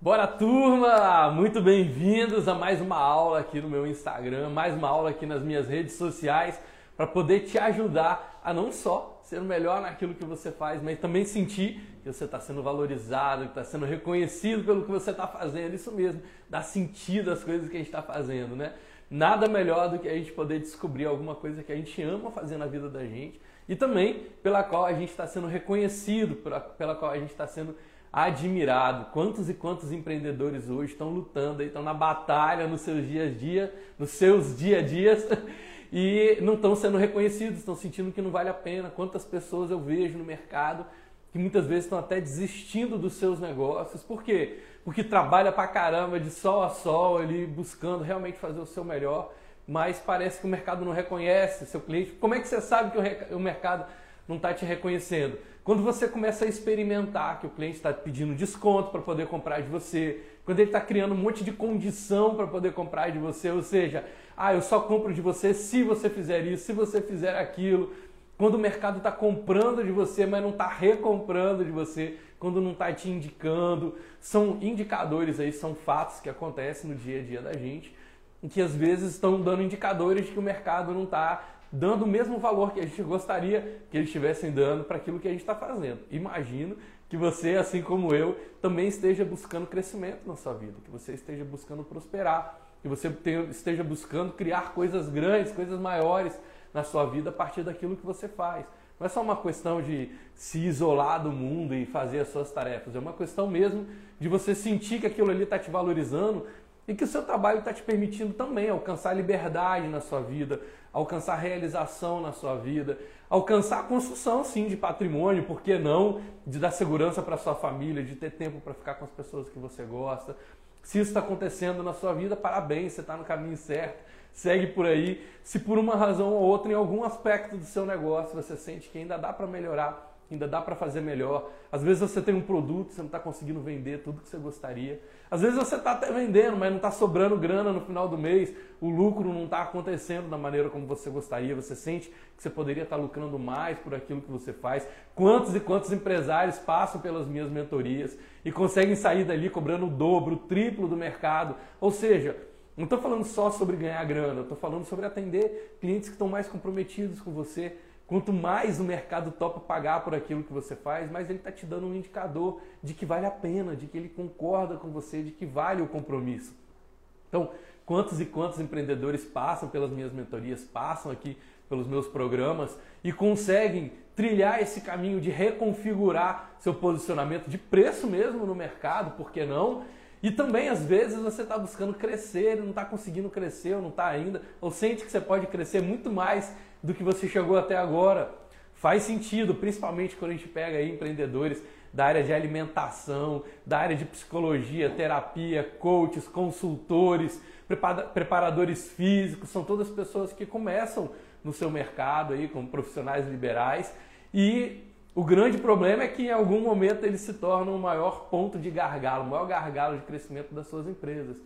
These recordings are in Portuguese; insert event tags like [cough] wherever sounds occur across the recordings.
Bora turma! Muito bem-vindos a mais uma aula aqui no meu Instagram, mais uma aula aqui nas minhas redes sociais para poder te ajudar a não só ser melhor naquilo que você faz, mas também sentir que você está sendo valorizado, que está sendo reconhecido pelo que você está fazendo. Isso mesmo, dar sentido às coisas que a gente está fazendo, né? Nada melhor do que a gente poder descobrir alguma coisa que a gente ama fazer na vida da gente e também pela qual a gente está sendo reconhecido, pela, pela qual a gente está sendo admirado. Quantos e quantos empreendedores hoje estão lutando, estão na batalha nos seus dias a dia, nos seus dia a dias [laughs] e não estão sendo reconhecidos, estão sentindo que não vale a pena. Quantas pessoas eu vejo no mercado que muitas vezes estão até desistindo dos seus negócios. Por quê? Porque trabalha pra caramba de sol a sol, ali buscando realmente fazer o seu melhor mas parece que o mercado não reconhece seu cliente. Como é que você sabe que o mercado não está te reconhecendo? Quando você começa a experimentar que o cliente está pedindo desconto para poder comprar de você, quando ele está criando um monte de condição para poder comprar de você, ou seja, ah, eu só compro de você se você fizer isso, se você fizer aquilo. Quando o mercado está comprando de você, mas não está recomprando de você, quando não está te indicando, são indicadores aí, são fatos que acontecem no dia a dia da gente que às vezes estão dando indicadores de que o mercado não está dando o mesmo valor que a gente gostaria que eles estivessem dando para aquilo que a gente está fazendo. Imagino que você, assim como eu, também esteja buscando crescimento na sua vida, que você esteja buscando prosperar, que você esteja buscando criar coisas grandes, coisas maiores na sua vida a partir daquilo que você faz. Não é só uma questão de se isolar do mundo e fazer as suas tarefas, é uma questão mesmo de você sentir que aquilo ali está te valorizando e que o seu trabalho está te permitindo também alcançar liberdade na sua vida, alcançar realização na sua vida, alcançar a construção sim de patrimônio, por que não? De dar segurança para sua família, de ter tempo para ficar com as pessoas que você gosta. Se isso está acontecendo na sua vida, parabéns, você está no caminho certo. Segue por aí. Se por uma razão ou outra, em algum aspecto do seu negócio, você sente que ainda dá para melhorar, ainda dá para fazer melhor. Às vezes você tem um produto, você não está conseguindo vender tudo que você gostaria. Às vezes você está até vendendo, mas não está sobrando grana no final do mês, o lucro não está acontecendo da maneira como você gostaria. Você sente que você poderia estar tá lucrando mais por aquilo que você faz. Quantos e quantos empresários passam pelas minhas mentorias e conseguem sair dali cobrando o dobro, o triplo do mercado? Ou seja, não estou falando só sobre ganhar grana, estou falando sobre atender clientes que estão mais comprometidos com você Quanto mais o mercado topa pagar por aquilo que você faz, mais ele está te dando um indicador de que vale a pena, de que ele concorda com você, de que vale o compromisso. Então, quantos e quantos empreendedores passam pelas minhas mentorias, passam aqui pelos meus programas e conseguem trilhar esse caminho de reconfigurar seu posicionamento de preço mesmo no mercado, por que não? E também, às vezes, você está buscando crescer não está conseguindo crescer, ou não está ainda, ou sente que você pode crescer muito mais do que você chegou até agora. Faz sentido, principalmente quando a gente pega empreendedores da área de alimentação, da área de psicologia, terapia, coaches, consultores, preparadores físicos, são todas pessoas que começam no seu mercado aí como profissionais liberais e o grande problema é que em algum momento eles se tornam o maior ponto de gargalo, o maior gargalo de crescimento das suas empresas.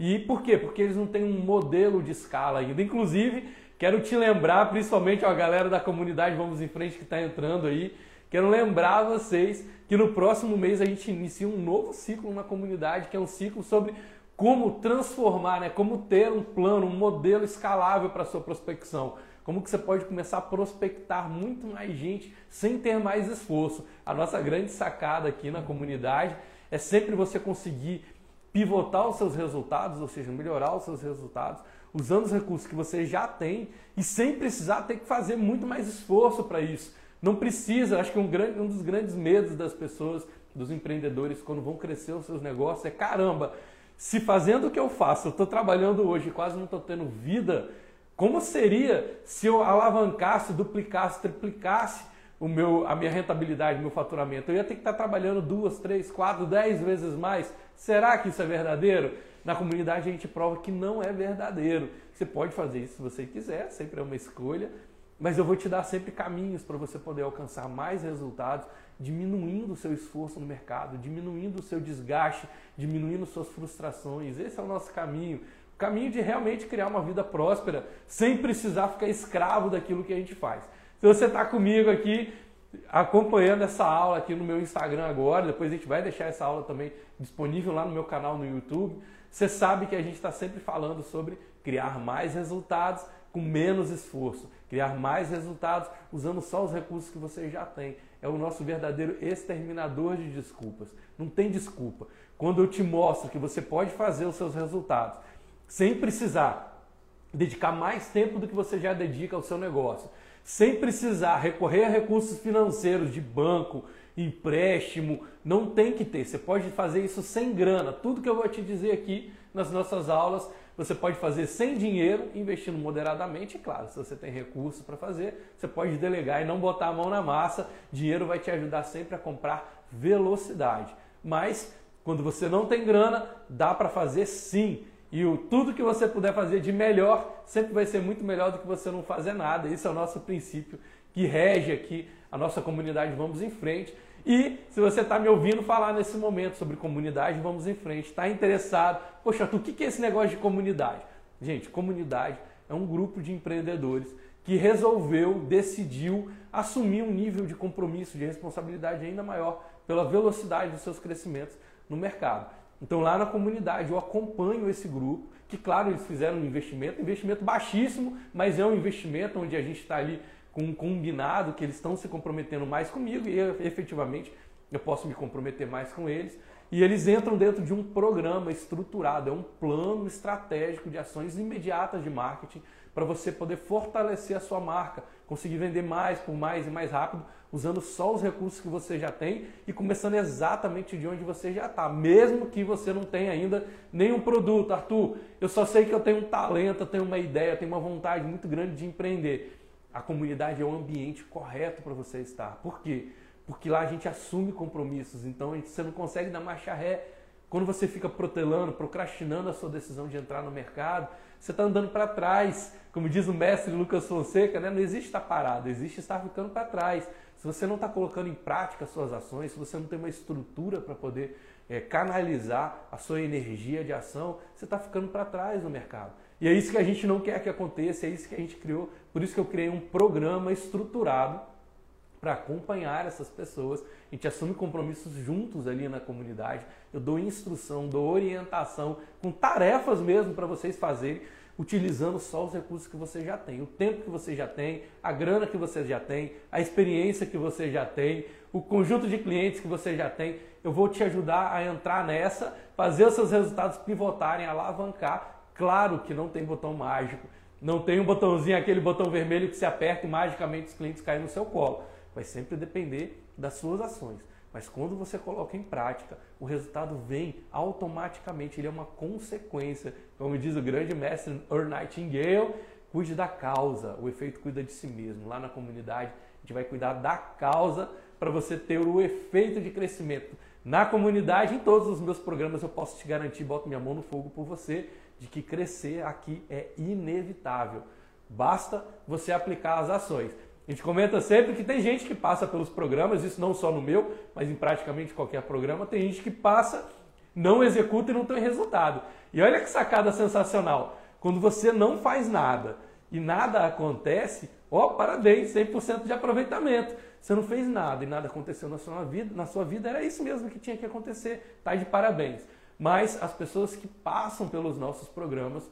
E por quê? Porque eles não têm um modelo de escala ainda. Inclusive, Quero te lembrar, principalmente a galera da comunidade Vamos em Frente que está entrando aí, quero lembrar vocês que no próximo mês a gente inicia um novo ciclo na comunidade, que é um ciclo sobre como transformar, né? como ter um plano, um modelo escalável para sua prospecção. Como que você pode começar a prospectar muito mais gente sem ter mais esforço. A nossa grande sacada aqui na comunidade é sempre você conseguir pivotar os seus resultados, ou seja, melhorar os seus resultados, usando os recursos que você já tem e sem precisar ter que fazer muito mais esforço para isso. Não precisa, acho que um, grande, um dos grandes medos das pessoas, dos empreendedores, quando vão crescer os seus negócios é caramba, se fazendo o que eu faço, eu estou trabalhando hoje quase não estou tendo vida, como seria se eu alavancasse, duplicasse, triplicasse o meu, a minha rentabilidade, meu faturamento? Eu ia ter que estar trabalhando duas, três, quatro, dez vezes mais. Será que isso é verdadeiro? Na comunidade a gente prova que não é verdadeiro. Você pode fazer isso se você quiser, sempre é uma escolha, mas eu vou te dar sempre caminhos para você poder alcançar mais resultados, diminuindo o seu esforço no mercado, diminuindo o seu desgaste, diminuindo suas frustrações. Esse é o nosso caminho. O caminho de realmente criar uma vida próspera, sem precisar ficar escravo daquilo que a gente faz. Se você está comigo aqui, acompanhando essa aula aqui no meu Instagram agora, depois a gente vai deixar essa aula também disponível lá no meu canal no YouTube. Você sabe que a gente está sempre falando sobre criar mais resultados com menos esforço, criar mais resultados usando só os recursos que você já tem. É o nosso verdadeiro exterminador de desculpas. Não tem desculpa. Quando eu te mostro que você pode fazer os seus resultados sem precisar dedicar mais tempo do que você já dedica ao seu negócio, sem precisar recorrer a recursos financeiros de banco, empréstimo, não tem que ter. Você pode fazer isso sem grana. Tudo que eu vou te dizer aqui nas nossas aulas, você pode fazer sem dinheiro, investindo moderadamente. E claro, se você tem recurso para fazer, você pode delegar e não botar a mão na massa. Dinheiro vai te ajudar sempre a comprar velocidade. Mas quando você não tem grana, dá para fazer sim. E o, tudo que você puder fazer de melhor sempre vai ser muito melhor do que você não fazer nada. Esse é o nosso princípio que rege aqui a nossa comunidade Vamos em Frente. E se você está me ouvindo falar nesse momento sobre comunidade, vamos em frente, está interessado, poxa, o que é esse negócio de comunidade? Gente, comunidade é um grupo de empreendedores que resolveu, decidiu assumir um nível de compromisso, de responsabilidade ainda maior pela velocidade dos seus crescimentos no mercado. Então lá na comunidade eu acompanho esse grupo, que claro, eles fizeram um investimento, investimento baixíssimo, mas é um investimento onde a gente está ali com um combinado que eles estão se comprometendo mais comigo e eu, efetivamente eu posso me comprometer mais com eles. E eles entram dentro de um programa estruturado, é um plano estratégico de ações imediatas de marketing para você poder fortalecer a sua marca, conseguir vender mais por mais e mais rápido, usando só os recursos que você já tem e começando exatamente de onde você já está, mesmo que você não tenha ainda nenhum produto. Arthur, eu só sei que eu tenho um talento, eu tenho uma ideia, eu tenho uma vontade muito grande de empreender. A comunidade é o ambiente correto para você estar. Por quê? Porque lá a gente assume compromissos, então você não consegue dar marcha ré. Quando você fica protelando, procrastinando a sua decisão de entrar no mercado, você está andando para trás. Como diz o mestre Lucas Fonseca, né? não existe estar parado, existe estar ficando para trás. Se você não está colocando em prática as suas ações, se você não tem uma estrutura para poder é, canalizar a sua energia de ação, você está ficando para trás no mercado. E é isso que a gente não quer que aconteça, é isso que a gente criou. Por isso que eu criei um programa estruturado para acompanhar essas pessoas. A gente assume compromissos juntos ali na comunidade. Eu dou instrução, dou orientação, com tarefas mesmo para vocês fazerem, utilizando só os recursos que você já tem, o tempo que você já tem, a grana que você já tem, a experiência que você já tem, o conjunto de clientes que você já tem. Eu vou te ajudar a entrar nessa, fazer os seus resultados pivotarem, alavancar Claro que não tem botão mágico, não tem um botãozinho, aquele botão vermelho que se aperta e magicamente os clientes caem no seu colo. Vai sempre depender das suas ações. Mas quando você coloca em prática, o resultado vem automaticamente, ele é uma consequência. Como diz o grande mestre Earl Nightingale, cuide da causa, o efeito cuida de si mesmo. Lá na comunidade, a gente vai cuidar da causa para você ter o efeito de crescimento. Na comunidade, em todos os meus programas, eu posso te garantir, boto minha mão no fogo por você, de que crescer aqui é inevitável. Basta você aplicar as ações. A gente comenta sempre que tem gente que passa pelos programas, isso não só no meu, mas em praticamente qualquer programa, tem gente que passa, não executa e não tem resultado. E olha que sacada sensacional. Quando você não faz nada e nada acontece, ó, parabéns, 100% de aproveitamento. Você não fez nada e nada aconteceu na sua vida, na sua vida era isso mesmo que tinha que acontecer. Tá de parabéns mas as pessoas que passam pelos nossos programas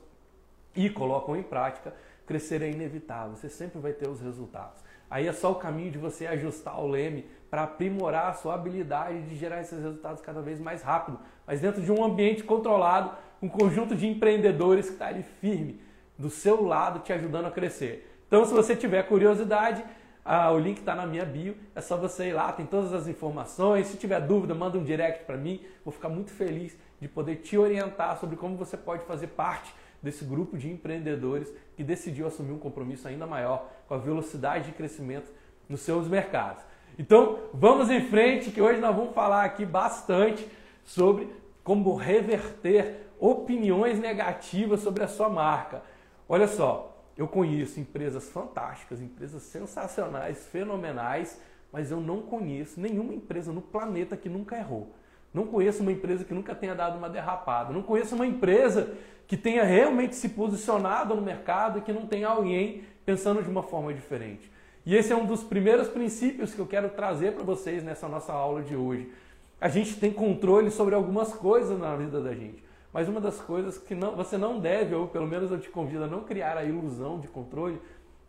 e colocam em prática, crescer é inevitável, você sempre vai ter os resultados. Aí é só o caminho de você ajustar o leme para aprimorar a sua habilidade de gerar esses resultados cada vez mais rápido, mas dentro de um ambiente controlado, um conjunto de empreendedores que está ali firme do seu lado te ajudando a crescer. Então, se você tiver curiosidade, ah, o link está na minha bio, é só você ir lá, tem todas as informações. Se tiver dúvida, manda um direct para mim, vou ficar muito feliz de poder te orientar sobre como você pode fazer parte desse grupo de empreendedores que decidiu assumir um compromisso ainda maior com a velocidade de crescimento nos seus mercados. Então, vamos em frente, que hoje nós vamos falar aqui bastante sobre como reverter opiniões negativas sobre a sua marca. Olha só, eu conheço empresas fantásticas, empresas sensacionais, fenomenais, mas eu não conheço nenhuma empresa no planeta que nunca errou. Não conheço uma empresa que nunca tenha dado uma derrapada. Não conheço uma empresa que tenha realmente se posicionado no mercado e que não tenha alguém pensando de uma forma diferente. E esse é um dos primeiros princípios que eu quero trazer para vocês nessa nossa aula de hoje. A gente tem controle sobre algumas coisas na vida da gente. Mas uma das coisas que não, você não deve, ou pelo menos eu te convido a não criar a ilusão de controle,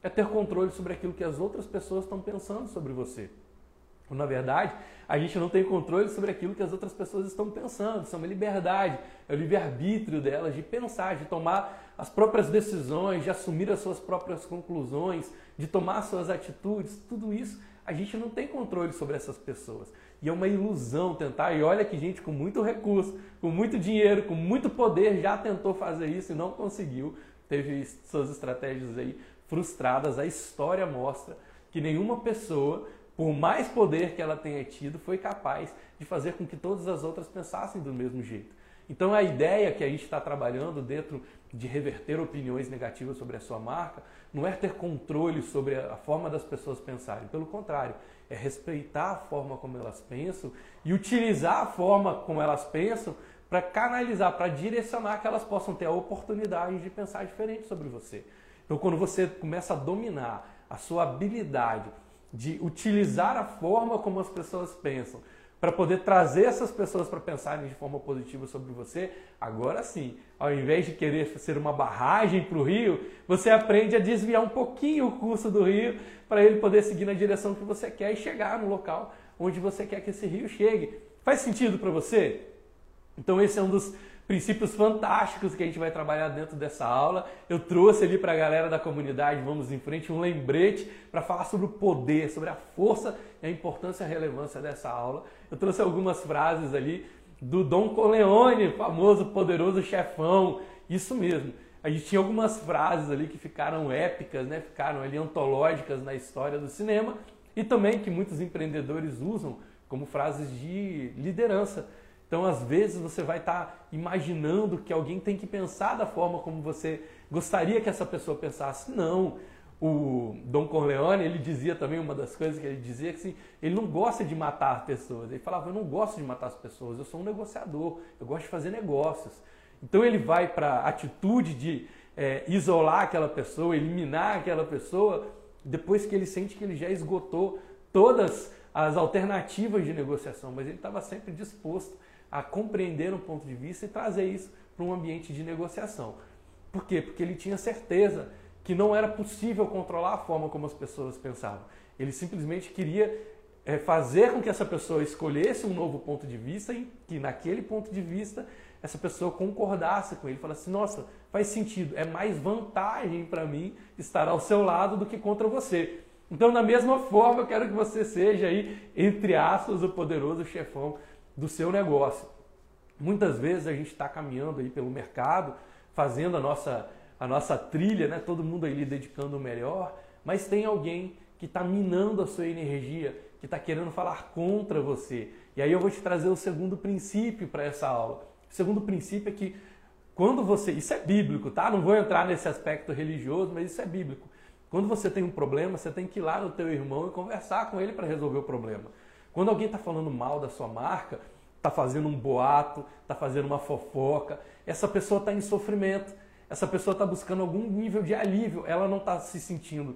é ter controle sobre aquilo que as outras pessoas estão pensando sobre você. Na verdade, a gente não tem controle sobre aquilo que as outras pessoas estão pensando. Isso é uma liberdade, é o livre-arbítrio delas de pensar, de tomar as próprias decisões, de assumir as suas próprias conclusões, de tomar suas atitudes. Tudo isso a gente não tem controle sobre essas pessoas. E é uma ilusão tentar. E olha que gente com muito recurso, com muito dinheiro, com muito poder já tentou fazer isso e não conseguiu. Teve suas estratégias aí frustradas. A história mostra que nenhuma pessoa por mais poder que ela tenha tido, foi capaz de fazer com que todas as outras pensassem do mesmo jeito. Então a ideia que a gente está trabalhando dentro de reverter opiniões negativas sobre a sua marca não é ter controle sobre a forma das pessoas pensarem, pelo contrário, é respeitar a forma como elas pensam e utilizar a forma como elas pensam para canalizar, para direcionar que elas possam ter a oportunidade de pensar diferente sobre você. Então quando você começa a dominar a sua habilidade de utilizar a forma como as pessoas pensam para poder trazer essas pessoas para pensarem de forma positiva sobre você, agora sim, ao invés de querer ser uma barragem para o rio, você aprende a desviar um pouquinho o curso do rio para ele poder seguir na direção que você quer e chegar no local onde você quer que esse rio chegue. Faz sentido para você? Então esse é um dos princípios fantásticos que a gente vai trabalhar dentro dessa aula. Eu trouxe ali para a galera da comunidade, vamos em frente, um lembrete para falar sobre o poder, sobre a força e a importância e a relevância dessa aula. Eu trouxe algumas frases ali do Dom Corleone, famoso, poderoso chefão. Isso mesmo. A gente tinha algumas frases ali que ficaram épicas, né? ficaram ali antológicas na história do cinema e também que muitos empreendedores usam como frases de liderança. Então, às vezes, você vai estar tá imaginando que alguém tem que pensar da forma como você gostaria que essa pessoa pensasse. Não. O Dom Corleone, ele dizia também, uma das coisas que ele dizia, que assim, ele não gosta de matar pessoas. Ele falava, eu não gosto de matar as pessoas, eu sou um negociador, eu gosto de fazer negócios. Então, ele vai para a atitude de é, isolar aquela pessoa, eliminar aquela pessoa, depois que ele sente que ele já esgotou todas as alternativas de negociação, mas ele estava sempre disposto a compreender um ponto de vista e trazer isso para um ambiente de negociação. Por quê? Porque ele tinha certeza que não era possível controlar a forma como as pessoas pensavam. Ele simplesmente queria é, fazer com que essa pessoa escolhesse um novo ponto de vista e que naquele ponto de vista essa pessoa concordasse com ele, falasse: nossa, faz sentido, é mais vantagem para mim estar ao seu lado do que contra você. Então, da mesma forma, eu quero que você seja aí, entre aspas, o poderoso chefão do seu negócio. Muitas vezes a gente está caminhando aí pelo mercado, fazendo a nossa, a nossa trilha, né? todo mundo aí dedicando o melhor, mas tem alguém que está minando a sua energia, que está querendo falar contra você. E aí eu vou te trazer o segundo princípio para essa aula. O segundo princípio é que quando você. Isso é bíblico, tá? Não vou entrar nesse aspecto religioso, mas isso é bíblico. Quando você tem um problema, você tem que ir lá no teu irmão e conversar com ele para resolver o problema. Quando alguém está falando mal da sua marca, está fazendo um boato, está fazendo uma fofoca, essa pessoa está em sofrimento, essa pessoa está buscando algum nível de alívio, ela não está se sentindo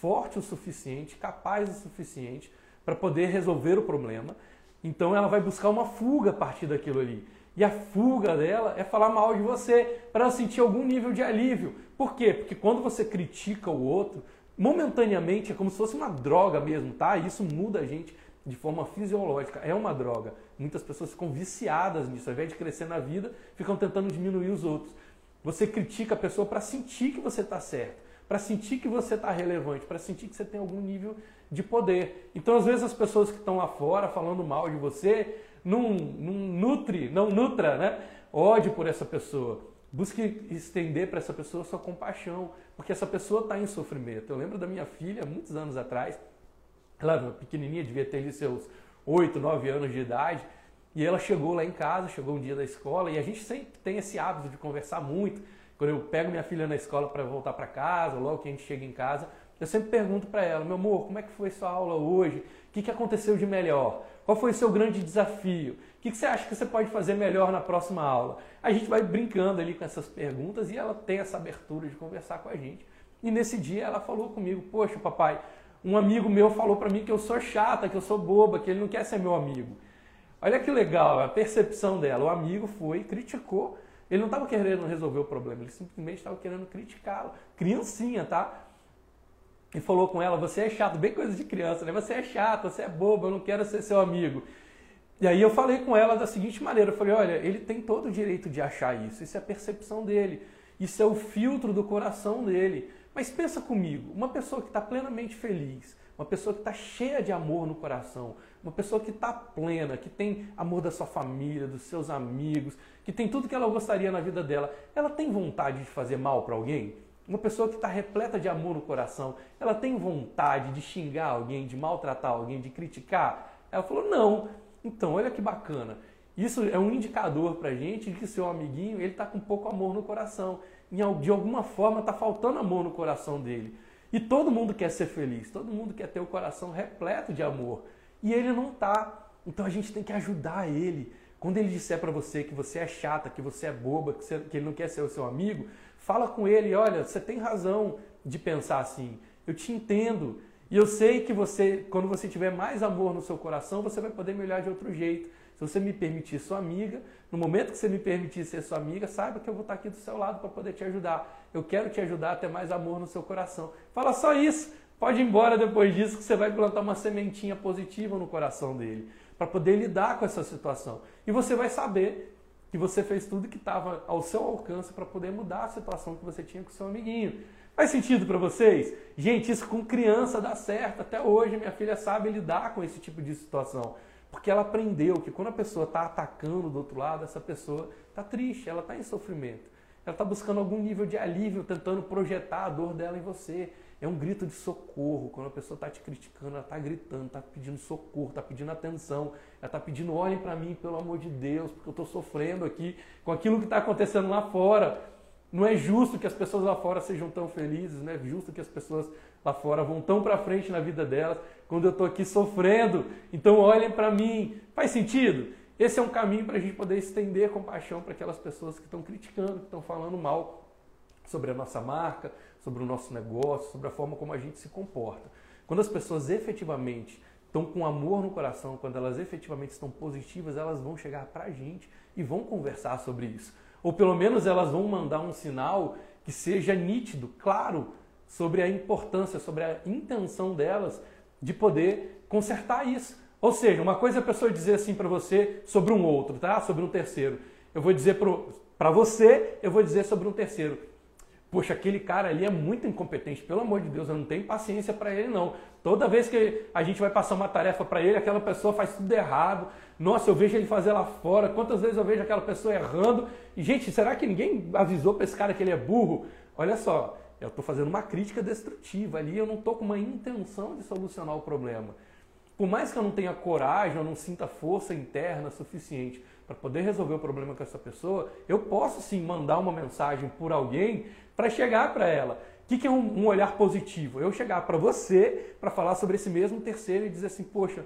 forte o suficiente, capaz o suficiente para poder resolver o problema. Então ela vai buscar uma fuga a partir daquilo ali. E a fuga dela é falar mal de você, para ela sentir algum nível de alívio. Por quê? Porque quando você critica o outro, momentaneamente é como se fosse uma droga mesmo, tá? Isso muda a gente de forma fisiológica. É uma droga. Muitas pessoas ficam viciadas nisso. Ao invés de crescer na vida, ficam tentando diminuir os outros. Você critica a pessoa para sentir que você está certo, para sentir que você está relevante, para sentir que você tem algum nível de poder. Então, às vezes, as pessoas que estão lá fora falando mal de você não, não nutre, não nutra, né? Ódio por essa pessoa. Busque estender para essa pessoa sua compaixão, porque essa pessoa está em sofrimento. Eu lembro da minha filha, muitos anos atrás, ela pequenininha, devia ter ali seus 8, 9 anos de idade, e ela chegou lá em casa, chegou um dia da escola, e a gente sempre tem esse hábito de conversar muito. Quando eu pego minha filha na escola para voltar para casa, logo que a gente chega em casa, eu sempre pergunto para ela, meu amor, como é que foi sua aula hoje? O que, que aconteceu de melhor? Qual foi o seu grande desafio? O que, que você acha que você pode fazer melhor na próxima aula? A gente vai brincando ali com essas perguntas e ela tem essa abertura de conversar com a gente. E nesse dia ela falou comigo, poxa papai, Um amigo meu falou para mim que eu sou chata, que eu sou boba, que ele não quer ser meu amigo. Olha que legal a percepção dela. O amigo foi, criticou. Ele não estava querendo resolver o problema, ele simplesmente estava querendo criticá-lo. Criancinha, tá? E falou com ela: Você é chato, bem coisa de criança, né? Você é chato, você é boba, eu não quero ser seu amigo. E aí eu falei com ela da seguinte maneira: Eu falei, olha, ele tem todo o direito de achar isso, isso é a percepção dele, isso é o filtro do coração dele. Mas pensa comigo: uma pessoa que está plenamente feliz, uma pessoa que está cheia de amor no coração, uma pessoa que está plena, que tem amor da sua família, dos seus amigos, que tem tudo que ela gostaria na vida dela, ela tem vontade de fazer mal para alguém? Uma pessoa que está repleta de amor no coração, ela tem vontade de xingar alguém, de maltratar alguém, de criticar? Ela falou: não. Então, olha que bacana. Isso é um indicador para gente de que seu amiguinho ele está com pouco amor no coração. De alguma forma está faltando amor no coração dele. E todo mundo quer ser feliz, todo mundo quer ter o coração repleto de amor e ele não está. Então a gente tem que ajudar ele. Quando ele disser para você que você é chata, que você é boba, que, você, que ele não quer ser o seu amigo, fala com ele, olha, você tem razão de pensar assim. Eu te entendo. E eu sei que você, quando você tiver mais amor no seu coração, você vai poder me olhar de outro jeito. Se você me permitir sua amiga, no momento que você me permitir ser sua amiga, saiba que eu vou estar aqui do seu lado para poder te ajudar. Eu quero te ajudar a ter mais amor no seu coração. Fala só isso. Pode ir embora depois disso que você vai plantar uma sementinha positiva no coração dele, para poder lidar com essa situação. E você vai saber que você fez tudo que estava ao seu alcance para poder mudar a situação que você tinha com seu amiguinho. Faz sentido para vocês? Gente, isso com criança dá certo. Até hoje minha filha sabe lidar com esse tipo de situação. Porque ela aprendeu que quando a pessoa está atacando do outro lado, essa pessoa está triste, ela está em sofrimento. Ela está buscando algum nível de alívio, tentando projetar a dor dela em você. É um grito de socorro. Quando a pessoa está te criticando, ela está gritando, está pedindo socorro, está pedindo atenção. Ela está pedindo, olhem para mim, pelo amor de Deus, porque eu estou sofrendo aqui com aquilo que está acontecendo lá fora. Não é justo que as pessoas lá fora sejam tão felizes, não é justo que as pessoas lá fora vão tão para frente na vida delas quando eu estou aqui sofrendo. Então olhem para mim. Faz sentido? Esse é um caminho para a gente poder estender compaixão para aquelas pessoas que estão criticando, que estão falando mal sobre a nossa marca, sobre o nosso negócio, sobre a forma como a gente se comporta. Quando as pessoas efetivamente estão com amor no coração, quando elas efetivamente estão positivas, elas vão chegar para a gente e vão conversar sobre isso. Ou pelo menos elas vão mandar um sinal que seja nítido, claro, sobre a importância, sobre a intenção delas de poder consertar isso. Ou seja, uma coisa é a pessoa dizer assim para você sobre um outro, tá? Sobre um terceiro. Eu vou dizer para você, eu vou dizer sobre um terceiro. Poxa, aquele cara ali é muito incompetente, pelo amor de Deus, eu não tenho paciência para ele não. Toda vez que a gente vai passar uma tarefa para ele, aquela pessoa faz tudo errado. Nossa, eu vejo ele fazer lá fora. Quantas vezes eu vejo aquela pessoa errando? E gente, será que ninguém avisou para esse cara que ele é burro? Olha só, eu estou fazendo uma crítica destrutiva ali, eu não estou com uma intenção de solucionar o problema. Por mais que eu não tenha coragem, eu não sinta força interna suficiente para poder resolver o problema com essa pessoa, eu posso sim mandar uma mensagem por alguém para chegar para ela. O que, que é um, um, olhar positivo? Eu chegar para você para falar sobre esse mesmo terceiro e dizer assim: poxa,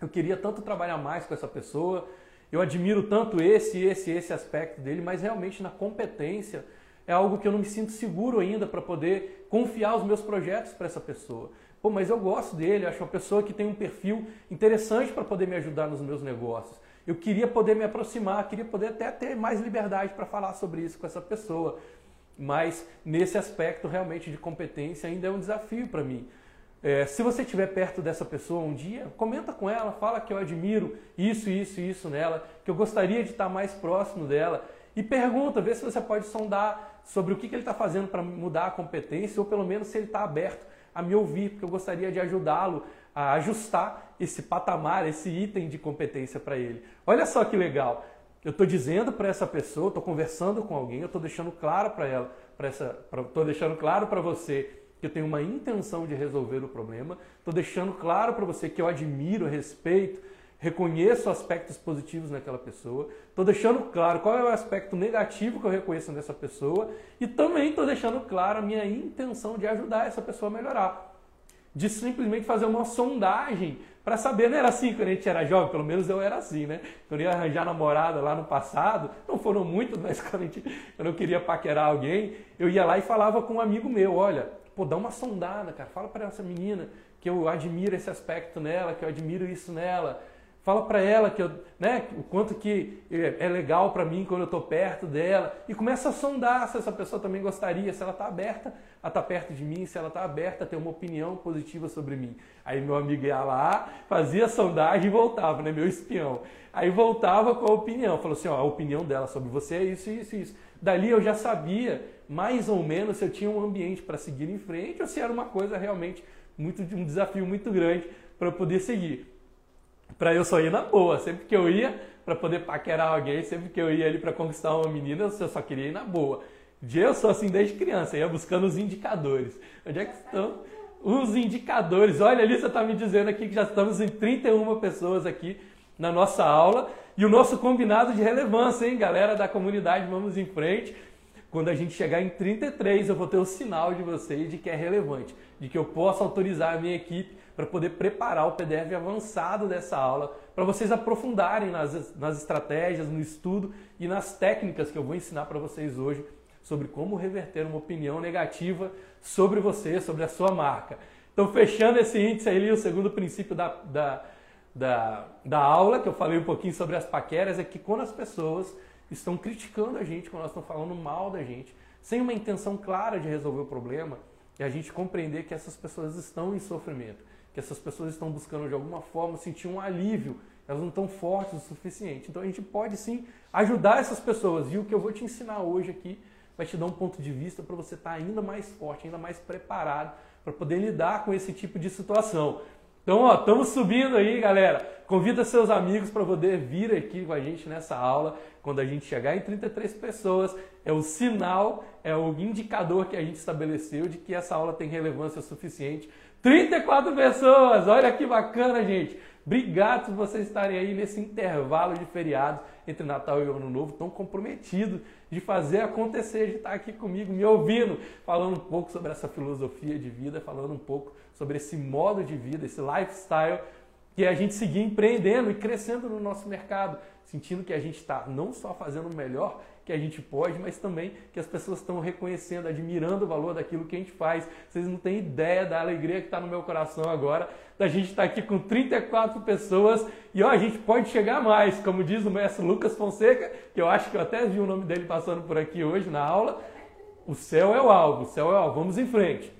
eu queria tanto trabalhar mais com essa pessoa, eu admiro tanto esse, esse, esse aspecto dele, mas realmente na competência é algo que eu não me sinto seguro ainda para poder confiar os meus projetos para essa pessoa. Pô, mas eu gosto dele, acho uma pessoa que tem um perfil interessante para poder me ajudar nos meus negócios. Eu queria poder me aproximar, queria poder até ter mais liberdade para falar sobre isso com essa pessoa. Mas nesse aspecto realmente de competência ainda é um desafio para mim. É, se você estiver perto dessa pessoa um dia, comenta com ela, fala que eu admiro isso, isso, isso nela, que eu gostaria de estar mais próximo dela e pergunta, vê se você pode sondar sobre o que, que ele está fazendo para mudar a competência ou pelo menos se ele está aberto a me ouvir, porque eu gostaria de ajudá-lo a ajustar esse patamar, esse item de competência para ele. Olha só que legal. Eu estou dizendo para essa pessoa, estou conversando com alguém, eu estou deixando claro para ela, para essa, estou deixando claro para você que eu tenho uma intenção de resolver o problema, estou deixando claro para você que eu admiro, respeito, reconheço aspectos positivos naquela pessoa, estou deixando claro qual é o aspecto negativo que eu reconheço nessa pessoa e também estou deixando claro a minha intenção de ajudar essa pessoa a melhorar. De simplesmente fazer uma sondagem para saber, não era assim quando a gente era jovem, pelo menos eu era assim, né? Quando eu ia arranjar namorada lá no passado, não foram muitos, [laughs] mas quando, gente, quando eu queria paquerar alguém, eu ia lá e falava com um amigo meu, olha, pô, dá uma sondada, cara. Fala para essa menina que eu admiro esse aspecto nela, que eu admiro isso nela. Fala para ela que eu, né, o quanto que é legal para mim quando eu estou perto dela e começa a sondar se essa pessoa também gostaria, se ela está aberta a estar tá perto de mim, se ela está aberta a ter uma opinião positiva sobre mim. Aí meu amigo ia lá, fazia a sondagem e voltava, né, meu espião. Aí voltava com a opinião, falou assim, ó, a opinião dela sobre você é isso, isso, isso. Dali eu já sabia mais ou menos se eu tinha um ambiente para seguir em frente ou se era uma coisa realmente muito um desafio muito grande para poder seguir para eu só ir na boa. Sempre que eu ia para poder paquerar alguém, sempre que eu ia ali para conquistar uma menina, eu só queria ir na boa. Eu sou assim desde criança, ia buscando os indicadores. Onde é que estão os indicadores? Olha ali, você está me dizendo aqui que já estamos em 31 pessoas aqui na nossa aula. E o nosso combinado de relevância, hein, galera da comunidade, vamos em frente. Quando a gente chegar em 33, eu vou ter o sinal de vocês de que é relevante, de que eu posso autorizar a minha equipe para poder preparar o PDF avançado dessa aula, para vocês aprofundarem nas, nas estratégias, no estudo e nas técnicas que eu vou ensinar para vocês hoje sobre como reverter uma opinião negativa sobre você, sobre a sua marca. Então, fechando esse índice aí, o segundo princípio da, da, da, da aula, que eu falei um pouquinho sobre as paqueras, é que quando as pessoas estão criticando a gente, quando elas estão falando mal da gente, sem uma intenção clara de resolver o problema, é a gente compreender que essas pessoas estão em sofrimento que essas pessoas estão buscando de alguma forma sentir um alívio, elas não estão fortes o suficiente. Então a gente pode sim ajudar essas pessoas. E o que eu vou te ensinar hoje aqui vai te dar um ponto de vista para você estar tá ainda mais forte, ainda mais preparado para poder lidar com esse tipo de situação. Então, ó, estamos subindo aí, galera. Convida seus amigos para poder vir aqui com a gente nessa aula. Quando a gente chegar em 33 pessoas, é o sinal, é o indicador que a gente estabeleceu de que essa aula tem relevância suficiente 34 pessoas! Olha que bacana, gente! Obrigado por vocês estarem aí nesse intervalo de feriados entre Natal e Ano Novo, tão comprometidos de fazer acontecer, de estar aqui comigo, me ouvindo, falando um pouco sobre essa filosofia de vida, falando um pouco sobre esse modo de vida, esse lifestyle, que a gente seguir empreendendo e crescendo no nosso mercado, sentindo que a gente está não só fazendo o melhor que a gente pode, mas também que as pessoas estão reconhecendo, admirando o valor daquilo que a gente faz. Vocês não têm ideia da alegria que está no meu coração agora, da gente estar tá aqui com 34 pessoas e ó, a gente pode chegar mais, como diz o mestre Lucas Fonseca, que eu acho que eu até vi o nome dele passando por aqui hoje na aula. O céu é o alvo, o céu é o alvo, vamos em frente.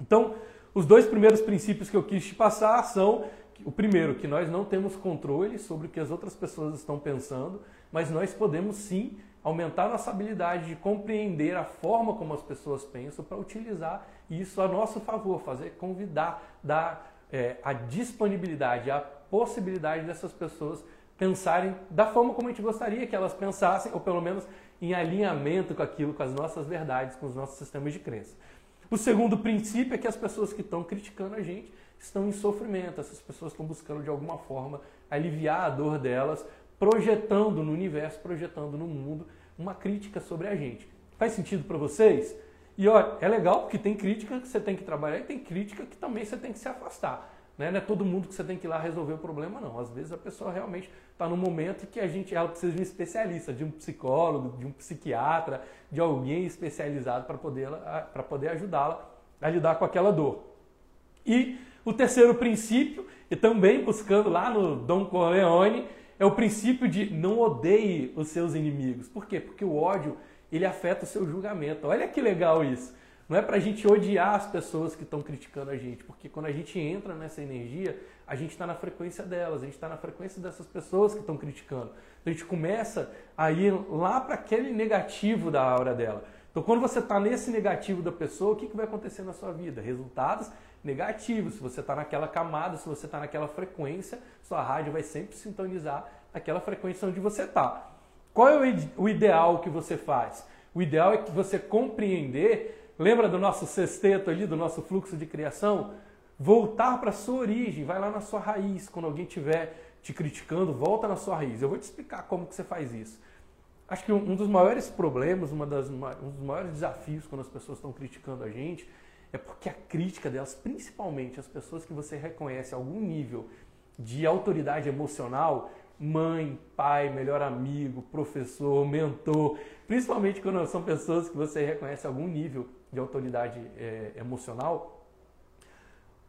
Então, os dois primeiros princípios que eu quis te passar são o primeiro, que nós não temos controle sobre o que as outras pessoas estão pensando, mas nós podemos sim aumentar nossa habilidade de compreender a forma como as pessoas pensam para utilizar isso a nosso favor, fazer convidar, dar é, a disponibilidade, a possibilidade dessas pessoas pensarem da forma como a gente gostaria que elas pensassem, ou pelo menos em alinhamento com aquilo, com as nossas verdades, com os nossos sistemas de crença. O segundo princípio é que as pessoas que estão criticando a gente estão em sofrimento, essas pessoas estão buscando de alguma forma aliviar a dor delas projetando no universo, projetando no mundo uma crítica sobre a gente. Faz sentido para vocês? E olha, é legal porque tem crítica que você tem que trabalhar e tem crítica que também você tem que se afastar. Né? Não é todo mundo que você tem que ir lá resolver o problema, não. Às vezes a pessoa realmente está num momento que a gente ela precisa de um especialista, de um psicólogo, de um psiquiatra, de alguém especializado para poder, poder ajudá-la a lidar com aquela dor. E o terceiro princípio, e também buscando lá no Dom Corleone, é o princípio de não odeie os seus inimigos. Por quê? Porque o ódio ele afeta o seu julgamento. Olha que legal isso. Não é para a gente odiar as pessoas que estão criticando a gente, porque quando a gente entra nessa energia, a gente está na frequência delas, a gente está na frequência dessas pessoas que estão criticando. Então a gente começa a ir lá para aquele negativo da aura dela. Então quando você está nesse negativo da pessoa, o que, que vai acontecer na sua vida? Resultados negativo. Se você está naquela camada, se você está naquela frequência, sua rádio vai sempre sintonizar aquela frequência onde você está. Qual é o ideal que você faz? O ideal é que você compreender, lembra do nosso sexteto ali, do nosso fluxo de criação? Voltar para a sua origem, vai lá na sua raiz. Quando alguém estiver te criticando, volta na sua raiz. Eu vou te explicar como que você faz isso. Acho que um dos maiores problemas, uma das, um dos maiores desafios quando as pessoas estão criticando a gente, é porque a crítica delas, principalmente as pessoas que você reconhece algum nível de autoridade emocional, mãe, pai, melhor amigo, professor, mentor, principalmente quando são pessoas que você reconhece algum nível de autoridade é, emocional,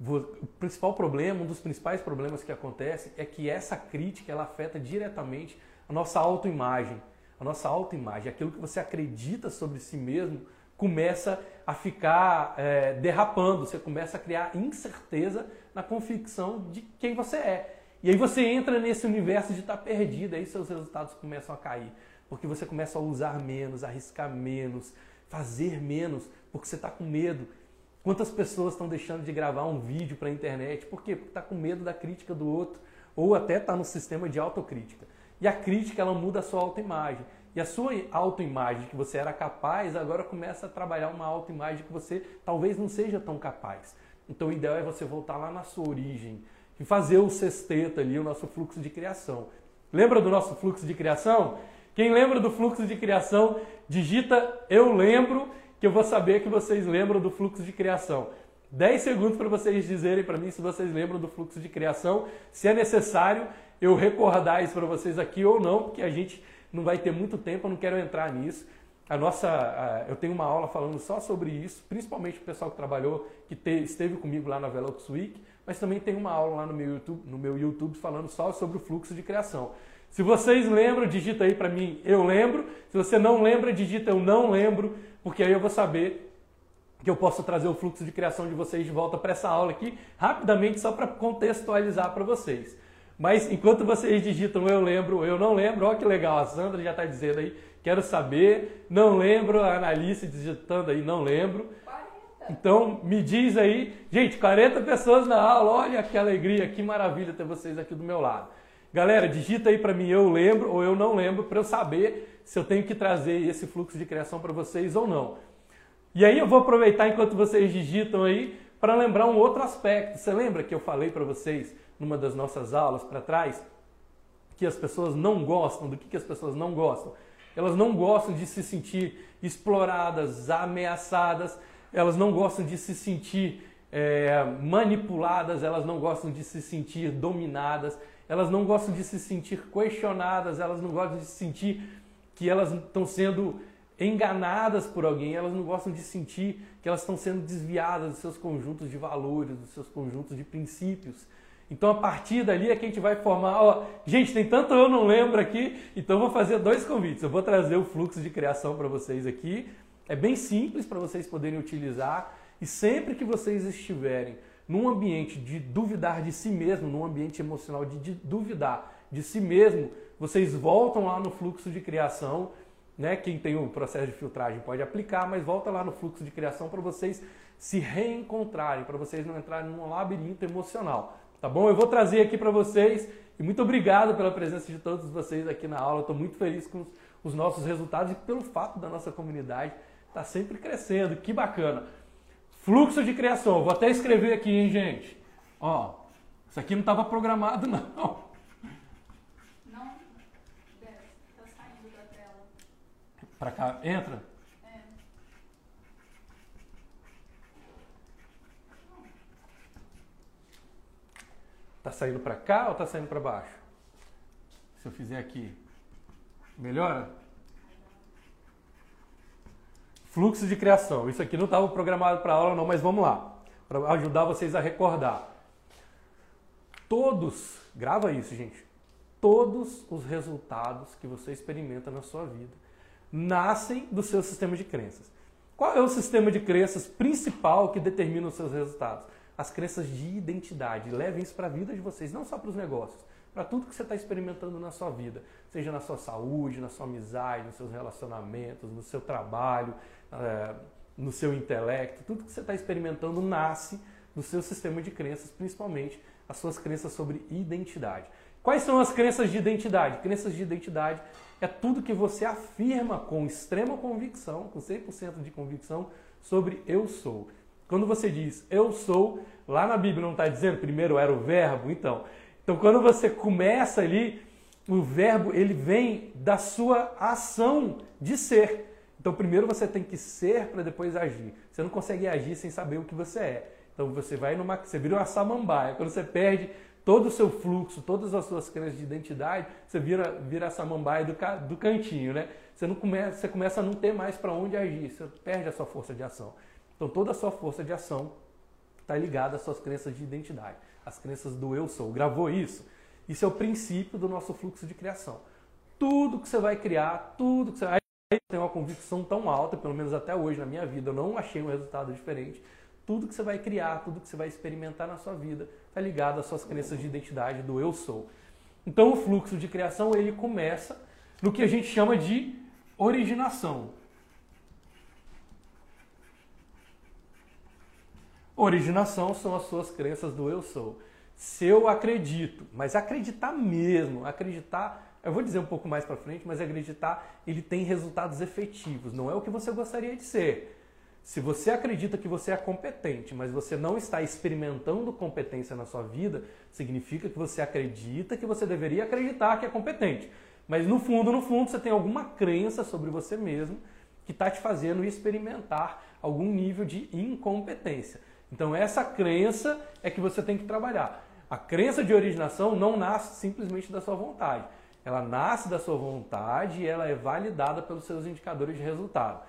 o principal problema, um dos principais problemas que acontece é que essa crítica ela afeta diretamente a nossa autoimagem. A nossa autoimagem, aquilo que você acredita sobre si mesmo, começa a ficar é, derrapando, você começa a criar incerteza na convicção de quem você é. E aí você entra nesse universo de estar tá perdido, aí seus resultados começam a cair. Porque você começa a usar menos, arriscar menos, fazer menos, porque você está com medo. Quantas pessoas estão deixando de gravar um vídeo para a internet? Por quê? Porque está com medo da crítica do outro, ou até está no sistema de autocrítica. E a crítica ela muda a sua autoimagem. E a sua autoimagem que você era capaz, agora começa a trabalhar uma autoimagem que você talvez não seja tão capaz. Então o ideal é você voltar lá na sua origem e fazer o sexteto ali, o nosso fluxo de criação. Lembra do nosso fluxo de criação? Quem lembra do fluxo de criação, digita eu lembro que eu vou saber que vocês lembram do fluxo de criação. 10 segundos para vocês dizerem para mim se vocês lembram do fluxo de criação, se é necessário eu recordar isso para vocês aqui ou não, porque a gente não vai ter muito tempo, eu não quero entrar nisso. A nossa, a, eu tenho uma aula falando só sobre isso, principalmente o pessoal que trabalhou, que te, esteve comigo lá na Velox Week, mas também tem uma aula lá no meu YouTube, no meu YouTube falando só sobre o fluxo de criação. Se vocês lembram, digita aí para mim, eu lembro. Se você não lembra, digita eu não lembro porque aí eu vou saber que eu posso trazer o fluxo de criação de vocês de volta para essa aula aqui, rapidamente, só para contextualizar para vocês. Mas enquanto vocês digitam eu lembro, eu não lembro, olha que legal, a Sandra já está dizendo aí, quero saber, não lembro, a Analice digitando aí, não lembro. 40. Então me diz aí, gente, 40 pessoas na aula, olha que alegria, que maravilha ter vocês aqui do meu lado. Galera, digita aí para mim eu lembro ou eu não lembro para eu saber se eu tenho que trazer esse fluxo de criação para vocês ou não. E aí eu vou aproveitar enquanto vocês digitam aí para lembrar um outro aspecto. Você lembra que eu falei para vocês numa das nossas aulas para trás que as pessoas não gostam? Do que, que as pessoas não gostam? Elas não gostam de se sentir exploradas, ameaçadas, elas não gostam de se sentir é, manipuladas, elas não gostam de se sentir dominadas, elas não gostam de se sentir questionadas, elas não gostam de se sentir que elas estão sendo enganadas por alguém, elas não gostam de sentir que elas estão sendo desviadas dos seus conjuntos de valores, dos seus conjuntos de princípios. Então, a partir dali é que a gente vai formar. Ó, gente, tem tanto eu não lembro aqui, então vou fazer dois convites. Eu vou trazer o fluxo de criação para vocês aqui. É bem simples para vocês poderem utilizar. E sempre que vocês estiverem num ambiente de duvidar de si mesmo, num ambiente emocional de, de duvidar de si mesmo, vocês voltam lá no fluxo de criação, né? Quem tem o processo de filtragem pode aplicar, mas volta lá no fluxo de criação para vocês se reencontrarem, para vocês não entrarem num labirinto emocional, tá bom? Eu vou trazer aqui para vocês e muito obrigado pela presença de todos vocês aqui na aula. Estou muito feliz com os nossos resultados e pelo fato da nossa comunidade estar tá sempre crescendo. Que bacana! Fluxo de criação. Vou até escrever aqui, hein, gente? Ó, isso aqui não estava programado, [laughs] não. Para cá, entra. Tá saindo para cá ou tá saindo para baixo? Se eu fizer aqui, melhora? Fluxo de criação. Isso aqui não estava programado para aula não, mas vamos lá, para ajudar vocês a recordar. Todos, grava isso, gente. Todos os resultados que você experimenta na sua vida nascem do seu sistema de crenças. Qual é o sistema de crenças principal que determina os seus resultados? As crenças de identidade. Levem isso para a vida de vocês, não só para os negócios, para tudo que você está experimentando na sua vida, seja na sua saúde, na sua amizade, nos seus relacionamentos, no seu trabalho, é, no seu intelecto. Tudo que você está experimentando nasce do seu sistema de crenças, principalmente as suas crenças sobre identidade. Quais são as crenças de identidade? Crenças de identidade é tudo que você afirma com extrema convicção, com 100% de convicção, sobre eu sou. Quando você diz eu sou, lá na Bíblia não está dizendo primeiro era o verbo, então. Então quando você começa ali, o verbo ele vem da sua ação de ser. Então primeiro você tem que ser para depois agir. Você não consegue agir sem saber o que você é. Então você vai numa, você vira uma samambaia. Quando você perde todo o seu fluxo, todas as suas crenças de identidade, você vira, vira essa mambaia do, do cantinho, né? Você, não começa, você começa a não ter mais para onde agir, você perde a sua força de ação. Então toda a sua força de ação está ligada às suas crenças de identidade, às crenças do eu sou. Gravou isso? Isso é o princípio do nosso fluxo de criação. Tudo que você vai criar, tudo que você vai tem uma convicção tão alta, pelo menos até hoje na minha vida, eu não achei um resultado diferente. Tudo que você vai criar, tudo que você vai experimentar na sua vida está ligado às suas crenças de identidade do eu sou. Então o fluxo de criação ele começa no que a gente chama de originação. Originação são as suas crenças do eu sou. Se eu acredito, mas acreditar mesmo, acreditar eu vou dizer um pouco mais para frente, mas acreditar ele tem resultados efetivos, não é o que você gostaria de ser. Se você acredita que você é competente, mas você não está experimentando competência na sua vida, significa que você acredita que você deveria acreditar que é competente. Mas no fundo, no fundo, você tem alguma crença sobre você mesmo que está te fazendo experimentar algum nível de incompetência. Então essa crença é que você tem que trabalhar. A crença de originação não nasce simplesmente da sua vontade. Ela nasce da sua vontade e ela é validada pelos seus indicadores de resultado.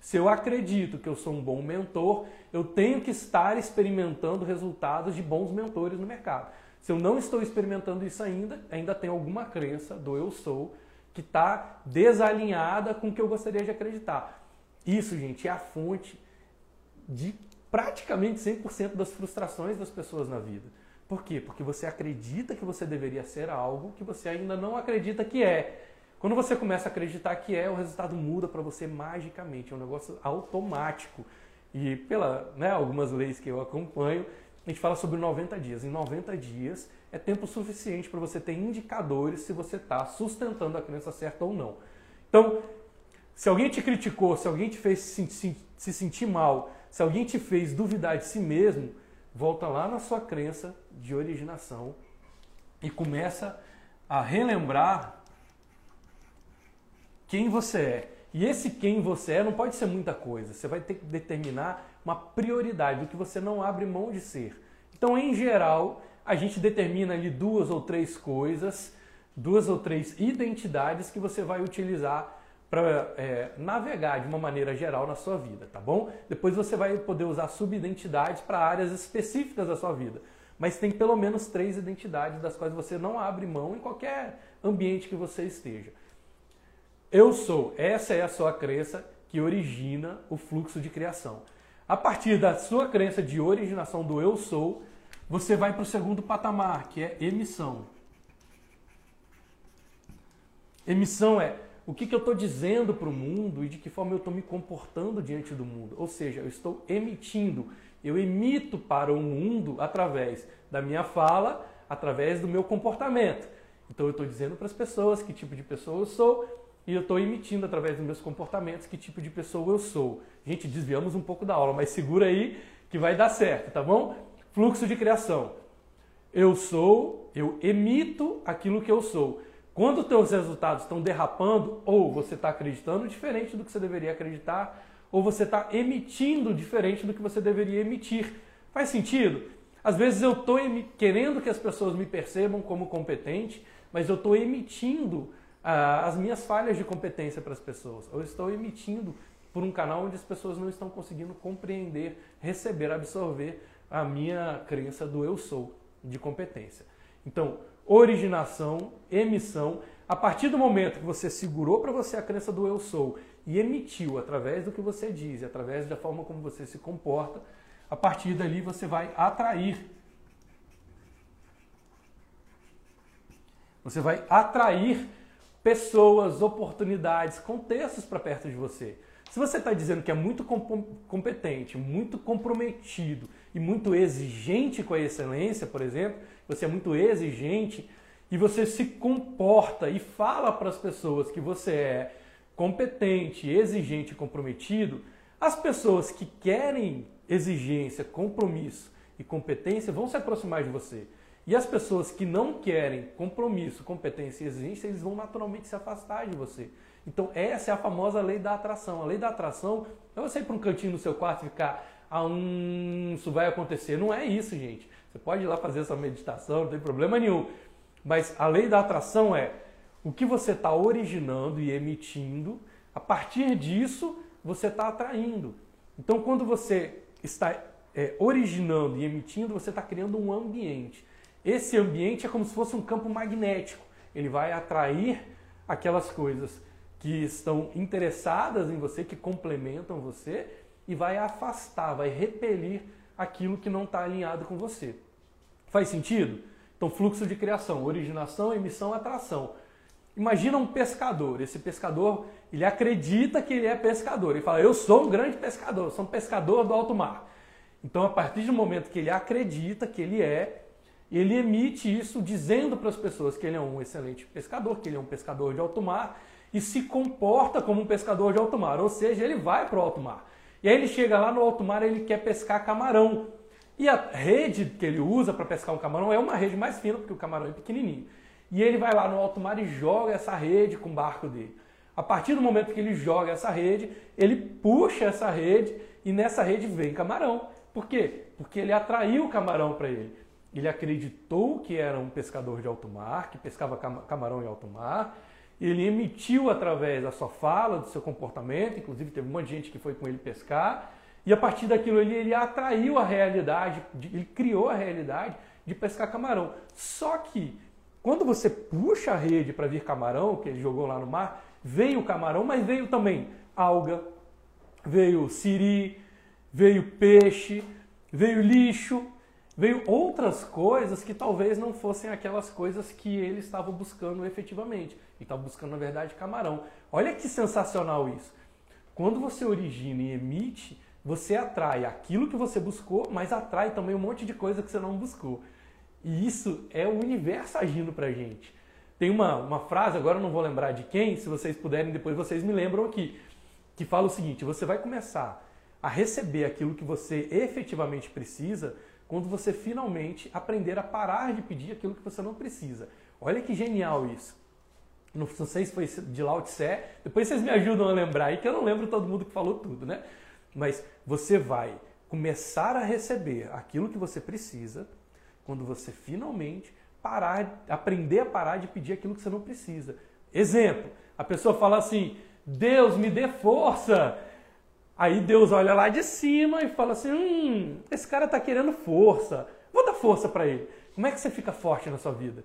Se eu acredito que eu sou um bom mentor, eu tenho que estar experimentando resultados de bons mentores no mercado. Se eu não estou experimentando isso ainda, ainda tem alguma crença do eu sou que está desalinhada com o que eu gostaria de acreditar. Isso, gente, é a fonte de praticamente 100% das frustrações das pessoas na vida. Por quê? Porque você acredita que você deveria ser algo que você ainda não acredita que é. Quando você começa a acreditar que é, o resultado muda para você magicamente, é um negócio automático. E pela né, algumas leis que eu acompanho, a gente fala sobre 90 dias. Em 90 dias é tempo suficiente para você ter indicadores se você está sustentando a crença certa ou não. Então, se alguém te criticou, se alguém te fez se, se sentir mal, se alguém te fez duvidar de si mesmo, volta lá na sua crença de originação e começa a relembrar quem você é. E esse quem você é não pode ser muita coisa. Você vai ter que determinar uma prioridade do que você não abre mão de ser. Então, em geral, a gente determina ali duas ou três coisas, duas ou três identidades que você vai utilizar para é, navegar de uma maneira geral na sua vida, tá bom? Depois você vai poder usar subidentidades para áreas específicas da sua vida. Mas tem pelo menos três identidades das quais você não abre mão em qualquer ambiente que você esteja. Eu sou, essa é a sua crença que origina o fluxo de criação. A partir da sua crença de originação do eu sou, você vai para o segundo patamar, que é emissão. Emissão é o que, que eu estou dizendo para o mundo e de que forma eu estou me comportando diante do mundo. Ou seja, eu estou emitindo, eu emito para o mundo através da minha fala, através do meu comportamento. Então eu estou dizendo para as pessoas que tipo de pessoa eu sou e eu estou emitindo através dos meus comportamentos que tipo de pessoa eu sou. Gente, desviamos um pouco da aula, mas segura aí que vai dar certo, tá bom? Fluxo de criação. Eu sou, eu emito aquilo que eu sou. Quando os teus resultados estão derrapando, ou você está acreditando diferente do que você deveria acreditar, ou você está emitindo diferente do que você deveria emitir. Faz sentido? Às vezes eu estou querendo que as pessoas me percebam como competente, mas eu estou emitindo ah, as minhas falhas de competência para as pessoas. Ou estou emitindo por um canal onde as pessoas não estão conseguindo compreender, receber, absorver a minha crença do eu sou de competência. Então, originação, emissão. A partir do momento que você segurou para você a crença do eu sou e emitiu através do que você diz, através da forma como você se comporta, a partir dali você vai atrair. Você vai atrair pessoas, oportunidades, contextos para perto de você. Se você está dizendo que é muito competente, muito comprometido e muito exigente com a excelência, por exemplo, você é muito exigente e você se comporta e fala para as pessoas que você é competente, exigente e comprometido, as pessoas que querem exigência, compromisso e competência vão se aproximar de você. E as pessoas que não querem compromisso, competência e exigência, eles vão naturalmente se afastar de você. Então, essa é a famosa lei da atração. A lei da atração é você ir para um cantinho no seu quarto e ficar, ah, hum, isso vai acontecer. Não é isso, gente. Você pode ir lá fazer essa meditação, não tem problema nenhum. Mas a lei da atração é o que você está originando e emitindo, a partir disso você está atraindo. Então, quando você está é, originando e emitindo, você está criando um ambiente. Esse ambiente é como se fosse um campo magnético. Ele vai atrair aquelas coisas que estão interessadas em você, que complementam você, e vai afastar, vai repelir aquilo que não está alinhado com você. Faz sentido? Então, fluxo de criação, originação, emissão, atração. Imagina um pescador. Esse pescador, ele acredita que ele é pescador. Ele fala: Eu sou um grande pescador, sou um pescador do alto mar. Então, a partir do momento que ele acredita que ele é, ele emite isso dizendo para as pessoas que ele é um excelente pescador, que ele é um pescador de alto mar e se comporta como um pescador de alto mar, ou seja, ele vai para o alto mar. E aí ele chega lá no alto mar, ele quer pescar camarão. E a rede que ele usa para pescar um camarão é uma rede mais fina, porque o camarão é pequenininho. E ele vai lá no alto mar e joga essa rede com o barco dele. A partir do momento que ele joga essa rede, ele puxa essa rede e nessa rede vem camarão. Por quê? Porque ele atraiu o camarão para ele. Ele acreditou que era um pescador de alto mar, que pescava camarão em alto mar. Ele emitiu através da sua fala, do seu comportamento, inclusive teve um monte de gente que foi com ele pescar. E a partir daquilo ele, ele atraiu a realidade, ele criou a realidade de pescar camarão. Só que quando você puxa a rede para vir camarão, que ele jogou lá no mar, veio o camarão, mas veio também alga, veio siri, veio peixe, veio lixo, veio outras coisas que talvez não fossem aquelas coisas que ele estava buscando efetivamente. Ele estava buscando, na verdade, camarão. Olha que sensacional isso. Quando você origina e emite, você atrai aquilo que você buscou, mas atrai também um monte de coisa que você não buscou. E isso é o universo agindo pra gente. Tem uma, uma frase, agora eu não vou lembrar de quem, se vocês puderem, depois vocês me lembram aqui, que fala o seguinte: você vai começar a receber aquilo que você efetivamente precisa quando você finalmente aprender a parar de pedir aquilo que você não precisa. Olha que genial isso. Não sei se foi de Lao Tse, depois vocês me ajudam a lembrar aí, que eu não lembro todo mundo que falou tudo, né? Mas você vai começar a receber aquilo que você precisa quando você finalmente parar, aprender a parar de pedir aquilo que você não precisa. Exemplo, a pessoa fala assim: Deus me dê força Aí Deus olha lá de cima e fala assim: hum, esse cara está querendo força. Vou dar força para ele. Como é que você fica forte na sua vida?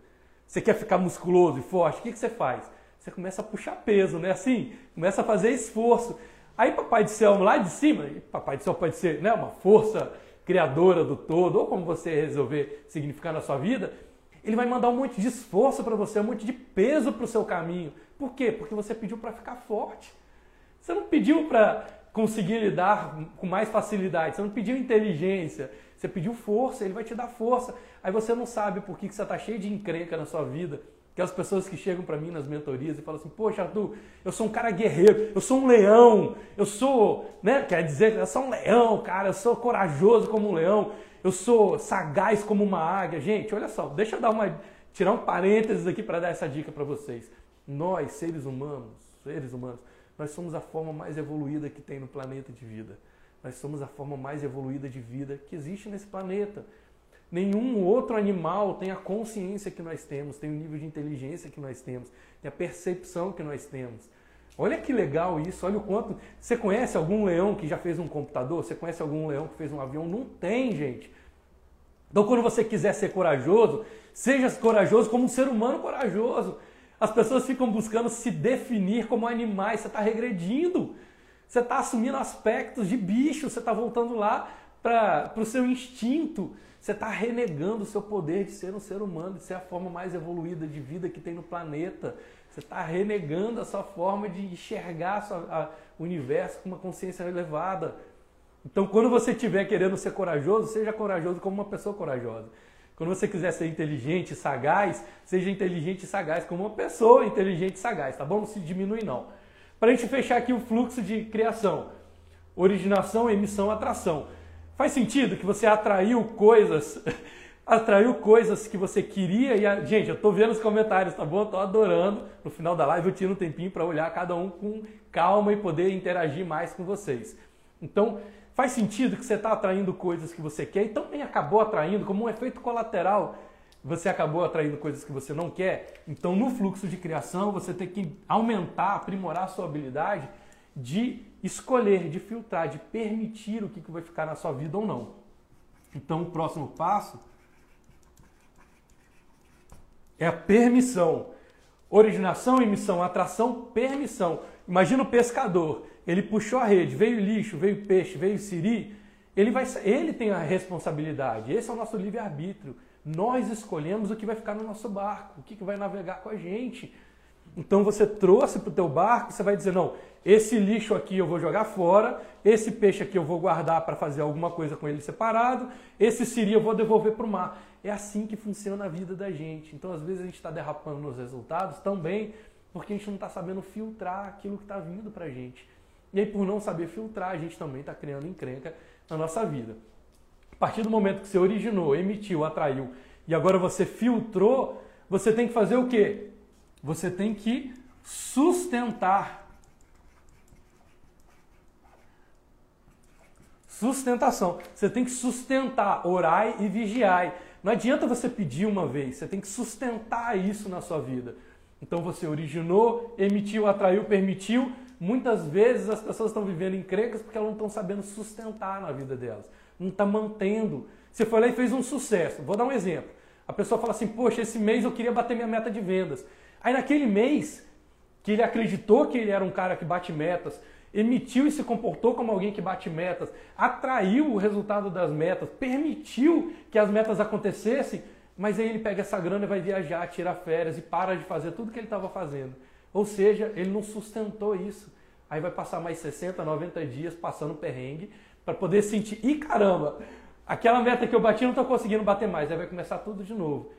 Você quer ficar musculoso e forte? O que, que você faz? Você começa a puxar peso, né? Assim, começa a fazer esforço. Aí Papai do Céu lá de cima, Papai do Céu pode ser né, uma força criadora do todo, ou como você resolver significar na sua vida, ele vai mandar um monte de esforço para você, um monte de peso para o seu caminho. Por quê? Porque você pediu para ficar forte. Você não pediu para conseguir lidar com mais facilidade. Você não pediu inteligência, você pediu força, ele vai te dar força. Aí você não sabe por que você está cheio de encrenca na sua vida. Aquelas pessoas que chegam para mim nas mentorias e falam assim: Poxa, Arthur, eu sou um cara guerreiro, eu sou um leão, eu sou, né? Quer dizer, eu sou um leão, cara, eu sou corajoso como um leão, eu sou sagaz como uma águia. Gente, olha só, deixa eu dar uma, tirar um parênteses aqui para dar essa dica para vocês. Nós, seres humanos, seres humanos, nós somos a forma mais evoluída que tem no planeta de vida. Nós somos a forma mais evoluída de vida que existe nesse planeta. Nenhum outro animal tem a consciência que nós temos, tem o nível de inteligência que nós temos, tem a percepção que nós temos. Olha que legal isso, olha o quanto. Você conhece algum leão que já fez um computador? Você conhece algum leão que fez um avião? Não tem, gente. Então, quando você quiser ser corajoso, seja corajoso como um ser humano corajoso. As pessoas ficam buscando se definir como animais, você está regredindo. Você está assumindo aspectos de bicho, você está voltando lá para o seu instinto. Você está renegando o seu poder de ser um ser humano, de ser a forma mais evoluída de vida que tem no planeta. Você está renegando a sua forma de enxergar o universo com uma consciência elevada. Então, quando você estiver querendo ser corajoso, seja corajoso como uma pessoa corajosa. Quando você quiser ser inteligente e sagaz, seja inteligente e sagaz como uma pessoa inteligente e sagaz, tá bom? Não se diminui não. Para a gente fechar aqui o fluxo de criação, originação, emissão, atração. Faz sentido que você atraiu coisas, [laughs] atraiu coisas que você queria e a... gente, eu tô vendo os comentários, tá bom? Eu tô adorando. No final da live eu tiro um tempinho para olhar cada um com calma e poder interagir mais com vocês. Então, Faz sentido que você está atraindo coisas que você quer e também acabou atraindo, como um efeito colateral, você acabou atraindo coisas que você não quer. Então, no fluxo de criação, você tem que aumentar, aprimorar a sua habilidade de escolher, de filtrar, de permitir o que vai ficar na sua vida ou não. Então, o próximo passo é a permissão. Originação, emissão, atração, permissão. Imagina o pescador. Ele puxou a rede, veio lixo, veio peixe, veio siri. Ele, vai, ele tem a responsabilidade. Esse é o nosso livre-arbítrio. Nós escolhemos o que vai ficar no nosso barco, o que, que vai navegar com a gente. Então você trouxe para o teu barco, você vai dizer, não, esse lixo aqui eu vou jogar fora, esse peixe aqui eu vou guardar para fazer alguma coisa com ele separado, esse siri eu vou devolver para o mar. É assim que funciona a vida da gente. Então às vezes a gente está derrapando nos resultados também porque a gente não está sabendo filtrar aquilo que está vindo para a gente. E aí por não saber filtrar, a gente também está criando encrenca na nossa vida. A partir do momento que você originou, emitiu, atraiu e agora você filtrou, você tem que fazer o quê? Você tem que sustentar. Sustentação. Você tem que sustentar, orai e vigiai. Não adianta você pedir uma vez, você tem que sustentar isso na sua vida. Então você originou, emitiu, atraiu, permitiu. Muitas vezes as pessoas estão vivendo encrencas porque elas não estão sabendo sustentar na vida delas. Não está mantendo. Você foi lá e fez um sucesso. Vou dar um exemplo. A pessoa fala assim: Poxa, esse mês eu queria bater minha meta de vendas. Aí naquele mês, que ele acreditou que ele era um cara que bate metas, emitiu e se comportou como alguém que bate metas, atraiu o resultado das metas, permitiu que as metas acontecessem, mas aí ele pega essa grana e vai viajar, tira férias e para de fazer tudo que ele estava fazendo. Ou seja, ele não sustentou isso. Aí vai passar mais 60, 90 dias passando perrengue para poder sentir, ih caramba, aquela meta que eu bati não estou conseguindo bater mais. Aí vai começar tudo de novo.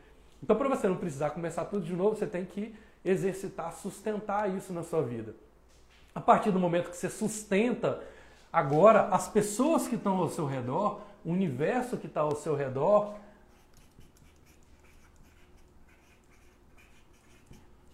Então, para você não precisar começar tudo de novo, você tem que exercitar, sustentar isso na sua vida. A partir do momento que você sustenta, agora as pessoas que estão ao seu redor, o universo que está ao seu redor,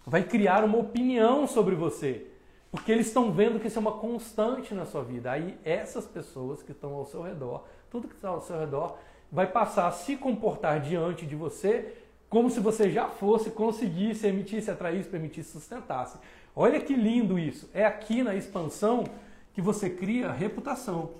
vai criar uma opinião sobre você. Porque eles estão vendo que isso é uma constante na sua vida. Aí essas pessoas que estão ao seu redor, tudo que está ao seu redor, vai passar a se comportar diante de você como se você já fosse, conseguisse, emitisse, atraísse, permitisse, sustentasse. Olha que lindo isso. É aqui na expansão que você cria reputação.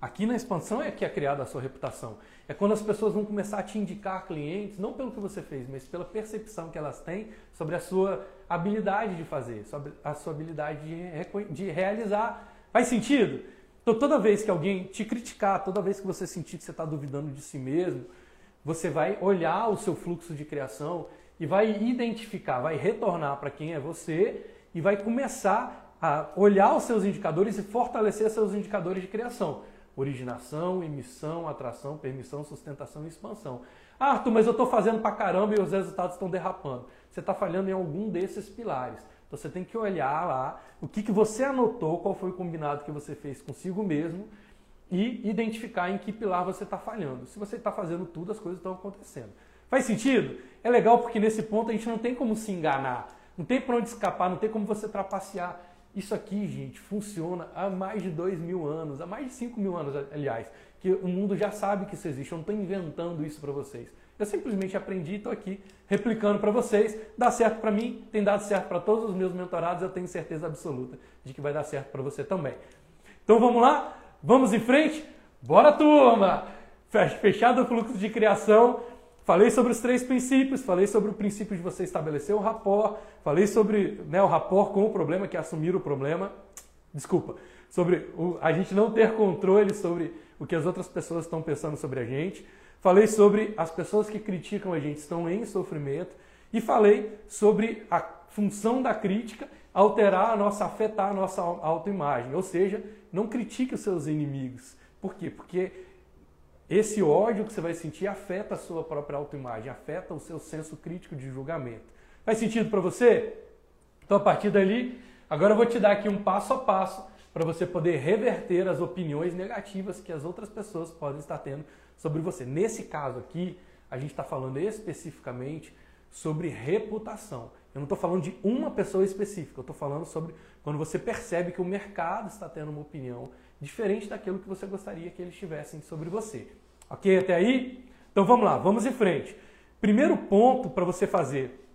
Aqui na expansão é que é criada a sua reputação. É quando as pessoas vão começar a te indicar clientes, não pelo que você fez, mas pela percepção que elas têm sobre a sua habilidade de fazer, sobre a sua habilidade de, de realizar. Faz sentido? Então, toda vez que alguém te criticar, toda vez que você sentir que você está duvidando de si mesmo, você vai olhar o seu fluxo de criação e vai identificar, vai retornar para quem é você e vai começar a olhar os seus indicadores e fortalecer seus indicadores de criação. Originação, emissão, atração, permissão, sustentação e expansão. Ah, Arthur, mas eu estou fazendo para caramba e os resultados estão derrapando. Você está falhando em algum desses pilares. Então você tem que olhar lá o que, que você anotou, qual foi o combinado que você fez consigo mesmo e identificar em que pilar você está falhando. Se você está fazendo tudo, as coisas estão acontecendo. Faz sentido? É legal porque nesse ponto a gente não tem como se enganar, não tem para onde escapar, não tem como você trapacear. Isso aqui, gente, funciona há mais de dois mil anos, há mais de cinco mil anos, aliás, que o mundo já sabe que isso existe. Eu não estou inventando isso para vocês. Eu simplesmente aprendi e estou aqui replicando para vocês. Dá certo para mim, tem dado certo para todos os meus mentorados, eu tenho certeza absoluta de que vai dar certo para você também. Então vamos lá? Vamos em frente? Bora, turma! Fechado o fluxo de criação. Falei sobre os três princípios, falei sobre o princípio de você estabelecer o rapport, falei sobre né, o rapport com o problema, que é assumir o problema. Desculpa, sobre o, a gente não ter controle sobre o que as outras pessoas estão pensando sobre a gente. Falei sobre as pessoas que criticam a gente estão em sofrimento e falei sobre a função da crítica alterar a nossa, afetar a nossa autoimagem. Ou seja, não critique os seus inimigos. Por quê? Porque esse ódio que você vai sentir afeta a sua própria autoimagem, afeta o seu senso crítico de julgamento. Faz sentido para você? Então, a partir dali, agora eu vou te dar aqui um passo a passo para você poder reverter as opiniões negativas que as outras pessoas podem estar tendo sobre você. Nesse caso aqui, a gente está falando especificamente sobre reputação. Eu não estou falando de uma pessoa específica, eu estou falando sobre quando você percebe que o mercado está tendo uma opinião diferente daquilo que você gostaria que eles tivessem sobre você. Ok até aí? Então vamos lá, vamos em frente. Primeiro ponto para você fazer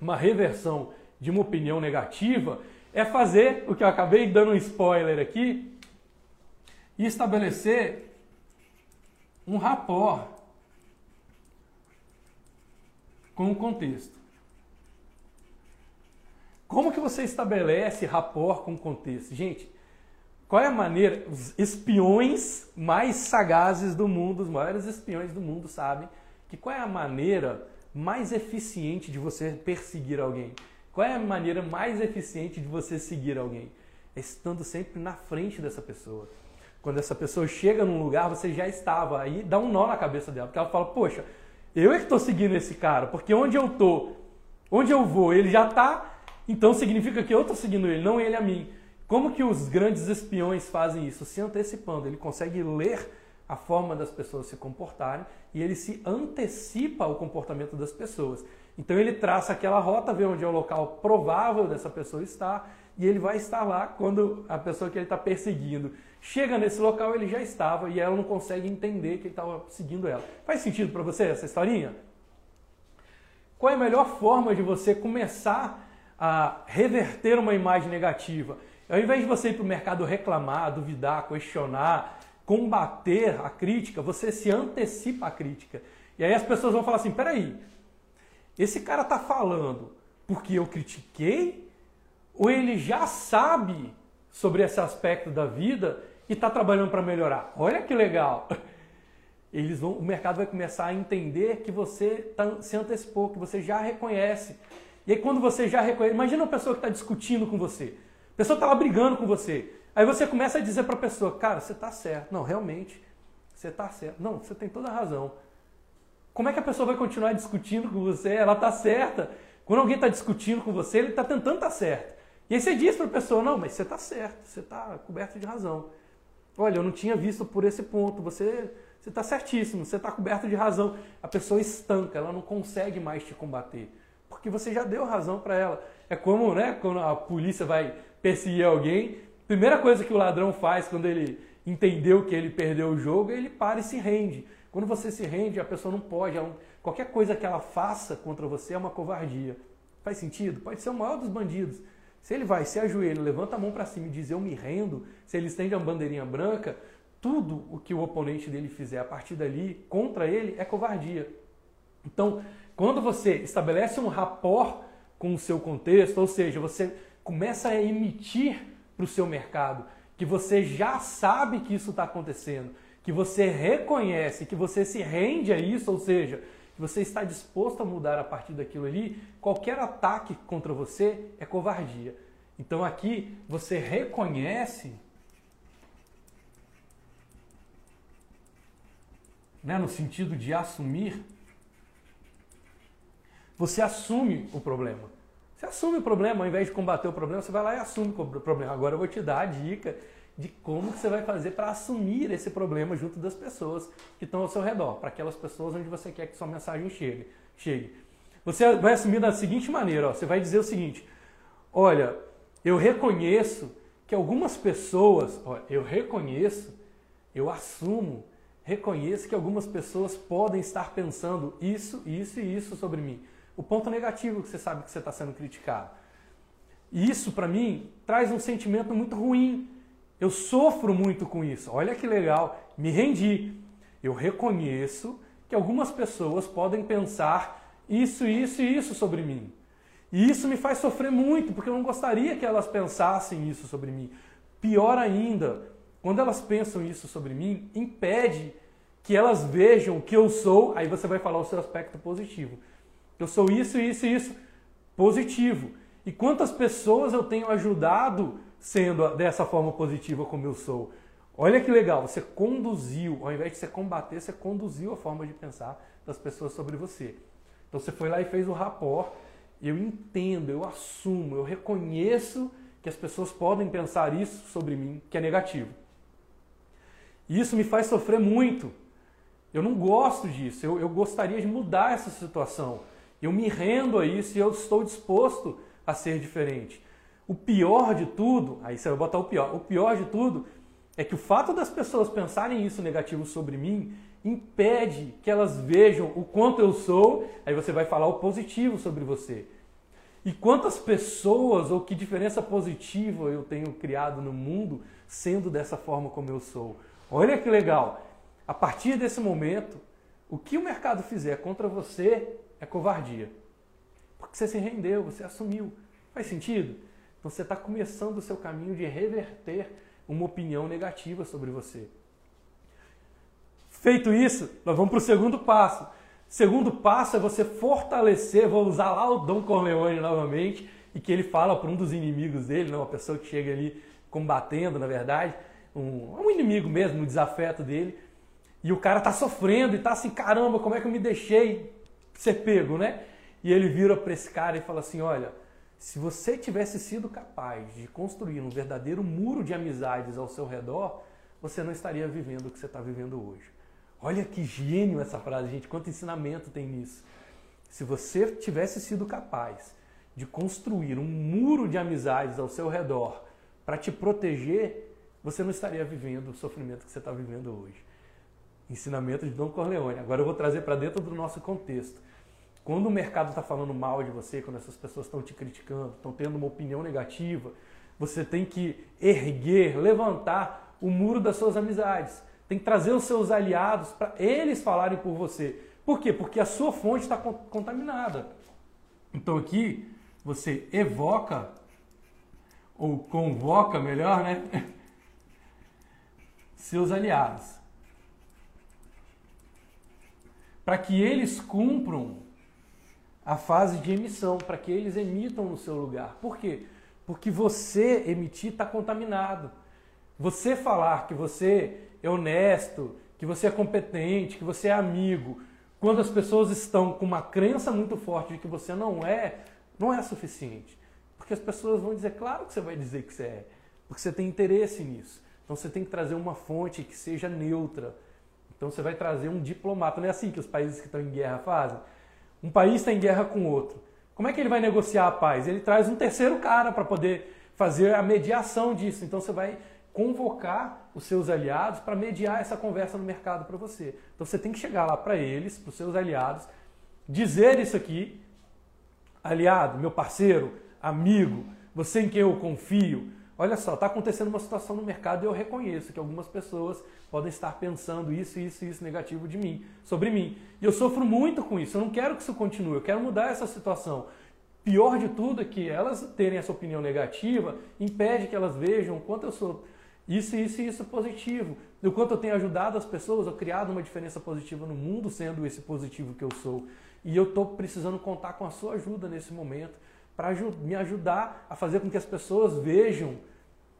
uma reversão de uma opinião negativa é fazer o que eu acabei dando um spoiler aqui e estabelecer um rapport com o contexto. Como que você estabelece rapport com o contexto? Gente, qual é a maneira? Os espiões mais sagazes do mundo, os maiores espiões do mundo sabem que qual é a maneira mais eficiente de você perseguir alguém? Qual é a maneira mais eficiente de você seguir alguém? É estando sempre na frente dessa pessoa. Quando essa pessoa chega num lugar, você já estava. Aí dá um nó na cabeça dela, porque ela fala: Poxa, eu é que estou seguindo esse cara, porque onde eu estou, onde eu vou, ele já está, então significa que eu estou seguindo ele, não ele a mim. Como que os grandes espiões fazem isso? Se antecipando. Ele consegue ler a forma das pessoas se comportarem e ele se antecipa ao comportamento das pessoas. Então ele traça aquela rota, vê onde é o local provável dessa pessoa estar e ele vai estar lá quando a pessoa que ele está perseguindo chega nesse local, ele já estava e ela não consegue entender que ele estava seguindo ela. Faz sentido para você essa historinha? Qual é a melhor forma de você começar a reverter uma imagem negativa? Ao invés de você ir para o mercado reclamar, duvidar, questionar, combater a crítica, você se antecipa à crítica. E aí as pessoas vão falar assim: peraí, esse cara está falando porque eu critiquei? Ou ele já sabe sobre esse aspecto da vida e está trabalhando para melhorar? Olha que legal! [laughs] Eles vão, o mercado vai começar a entender que você tá, se antecipou, que você já reconhece. E aí quando você já reconhece, imagina uma pessoa que está discutindo com você. A pessoa está lá brigando com você. Aí você começa a dizer para a pessoa, cara, você está certo. Não, realmente, você está certo. Não, você tem toda a razão. Como é que a pessoa vai continuar discutindo com você? Ela está certa. Quando alguém está discutindo com você, ele está tentando estar tá certo. E aí você diz para a pessoa, não, mas você está certo, você está coberto de razão. Olha, eu não tinha visto por esse ponto, você está certíssimo, você está coberto de razão. A pessoa estanca, ela não consegue mais te combater, porque você já deu razão para ela. É como né, quando a polícia vai perseguir alguém, primeira coisa que o ladrão faz quando ele entendeu que ele perdeu o jogo, ele para e se rende. Quando você se rende, a pessoa não pode. Ela, qualquer coisa que ela faça contra você é uma covardia. Faz sentido? Pode ser o maior dos bandidos. Se ele vai, se ajoelha, levanta a mão para cima e diz eu me rendo, se ele estende uma bandeirinha branca, tudo o que o oponente dele fizer a partir dali contra ele é covardia. Então, quando você estabelece um rapport com o seu contexto, ou seja, você começa a emitir para o seu mercado que você já sabe que isso está acontecendo, que você reconhece, que você se rende a isso, ou seja, você está disposto a mudar a partir daquilo ali, qualquer ataque contra você é covardia. Então aqui você reconhece, né, no sentido de assumir, você assume o problema. Você assume o problema, ao invés de combater o problema, você vai lá e assume o problema. Agora eu vou te dar a dica de como que você vai fazer para assumir esse problema junto das pessoas que estão ao seu redor, para aquelas pessoas onde você quer que sua mensagem chegue. chegue. Você vai assumir da seguinte maneira, ó, você vai dizer o seguinte: olha, eu reconheço que algumas pessoas, ó, eu reconheço, eu assumo, reconheço que algumas pessoas podem estar pensando isso, isso e isso sobre mim. O ponto negativo que você sabe que você está sendo criticado. E isso, para mim, traz um sentimento muito ruim, eu sofro muito com isso. Olha que legal, me rendi. Eu reconheço que algumas pessoas podem pensar isso, isso e isso sobre mim. E isso me faz sofrer muito, porque eu não gostaria que elas pensassem isso sobre mim. Pior ainda, quando elas pensam isso sobre mim, impede que elas vejam que eu sou, aí você vai falar o seu aspecto positivo. Eu sou isso, isso e isso positivo. E quantas pessoas eu tenho ajudado sendo dessa forma positiva como eu sou. Olha que legal, você conduziu, ao invés de você combater, você conduziu a forma de pensar das pessoas sobre você. Então você foi lá e fez o rapport. Eu entendo, eu assumo, eu reconheço que as pessoas podem pensar isso sobre mim, que é negativo. E isso me faz sofrer muito. Eu não gosto disso, eu, eu gostaria de mudar essa situação. Eu me rendo a isso e eu estou disposto a ser diferente. O pior de tudo, aí você vai botar o pior, o pior de tudo é que o fato das pessoas pensarem isso negativo sobre mim impede que elas vejam o quanto eu sou, aí você vai falar o positivo sobre você. E quantas pessoas ou que diferença positiva eu tenho criado no mundo sendo dessa forma como eu sou. Olha que legal. A partir desse momento, o que o mercado fizer contra você é covardia. Porque você se rendeu, você assumiu. Faz sentido? Você está começando o seu caminho de reverter uma opinião negativa sobre você. Feito isso, nós vamos para o segundo passo. Segundo passo é você fortalecer, vou usar lá o Dom Corleone novamente, e que ele fala para um dos inimigos dele, né, uma pessoa que chega ali combatendo, na verdade, um, um inimigo mesmo, um desafeto dele, e o cara tá sofrendo e tá assim, caramba, como é que eu me deixei ser pego, né? E ele vira para esse cara e fala assim, olha, se você tivesse sido capaz de construir um verdadeiro muro de amizades ao seu redor, você não estaria vivendo o que você está vivendo hoje. Olha que gênio essa frase, gente, quanto ensinamento tem nisso. Se você tivesse sido capaz de construir um muro de amizades ao seu redor para te proteger, você não estaria vivendo o sofrimento que você está vivendo hoje. Ensinamento de Dom Corleone. Agora eu vou trazer para dentro do nosso contexto. Quando o mercado está falando mal de você, quando essas pessoas estão te criticando, estão tendo uma opinião negativa, você tem que erguer, levantar o muro das suas amizades. Tem que trazer os seus aliados para eles falarem por você. Por quê? Porque a sua fonte está contaminada. Então aqui você evoca, ou convoca melhor, né? [laughs] Seus aliados. Para que eles cumpram a fase de emissão, para que eles emitam no seu lugar. Por quê? Porque você emitir está contaminado. Você falar que você é honesto, que você é competente, que você é amigo, quando as pessoas estão com uma crença muito forte de que você não é, não é suficiente. Porque as pessoas vão dizer, claro que você vai dizer que você é, porque você tem interesse nisso. Então você tem que trazer uma fonte que seja neutra. Então você vai trazer um diplomata. Não é assim que os países que estão em guerra fazem? Um país está em guerra com outro. Como é que ele vai negociar a paz? Ele traz um terceiro cara para poder fazer a mediação disso. Então você vai convocar os seus aliados para mediar essa conversa no mercado para você. Então você tem que chegar lá para eles, para os seus aliados, dizer isso aqui, aliado, meu parceiro, amigo, você em quem eu confio, olha só, está acontecendo uma situação no mercado e eu reconheço que algumas pessoas podem estar pensando isso, isso e isso negativo de mim, sobre mim. E eu sofro muito com isso, eu não quero que isso continue, eu quero mudar essa situação. Pior de tudo é que elas terem essa opinião negativa impede que elas vejam o quanto eu sou isso, isso e isso positivo. O quanto eu tenho ajudado as pessoas, eu criado uma diferença positiva no mundo sendo esse positivo que eu sou. E eu estou precisando contar com a sua ajuda nesse momento para me ajudar a fazer com que as pessoas vejam.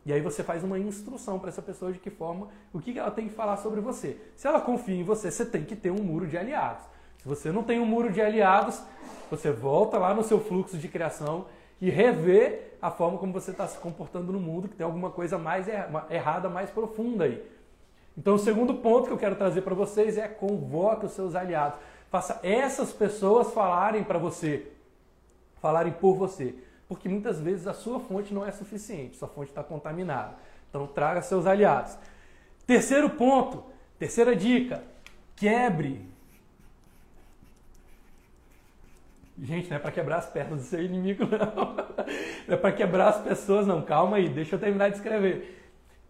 E aí você faz uma instrução para essa pessoa de que forma, o que ela tem que falar sobre você. Se ela confia em você, você tem que ter um muro de aliados. Se você não tem um muro de aliados, você volta lá no seu fluxo de criação e revê a forma como você está se comportando no mundo, que tem alguma coisa mais errada, mais profunda aí. Então, o segundo ponto que eu quero trazer para vocês é convoque os seus aliados. Faça essas pessoas falarem para você falarem por você. Porque muitas vezes a sua fonte não é suficiente, sua fonte está contaminada. Então traga seus aliados. Terceiro ponto, terceira dica: quebre. Gente, não é para quebrar as pernas do seu inimigo, [laughs] não. Não é para quebrar as pessoas, não. Calma aí, deixa eu terminar de escrever.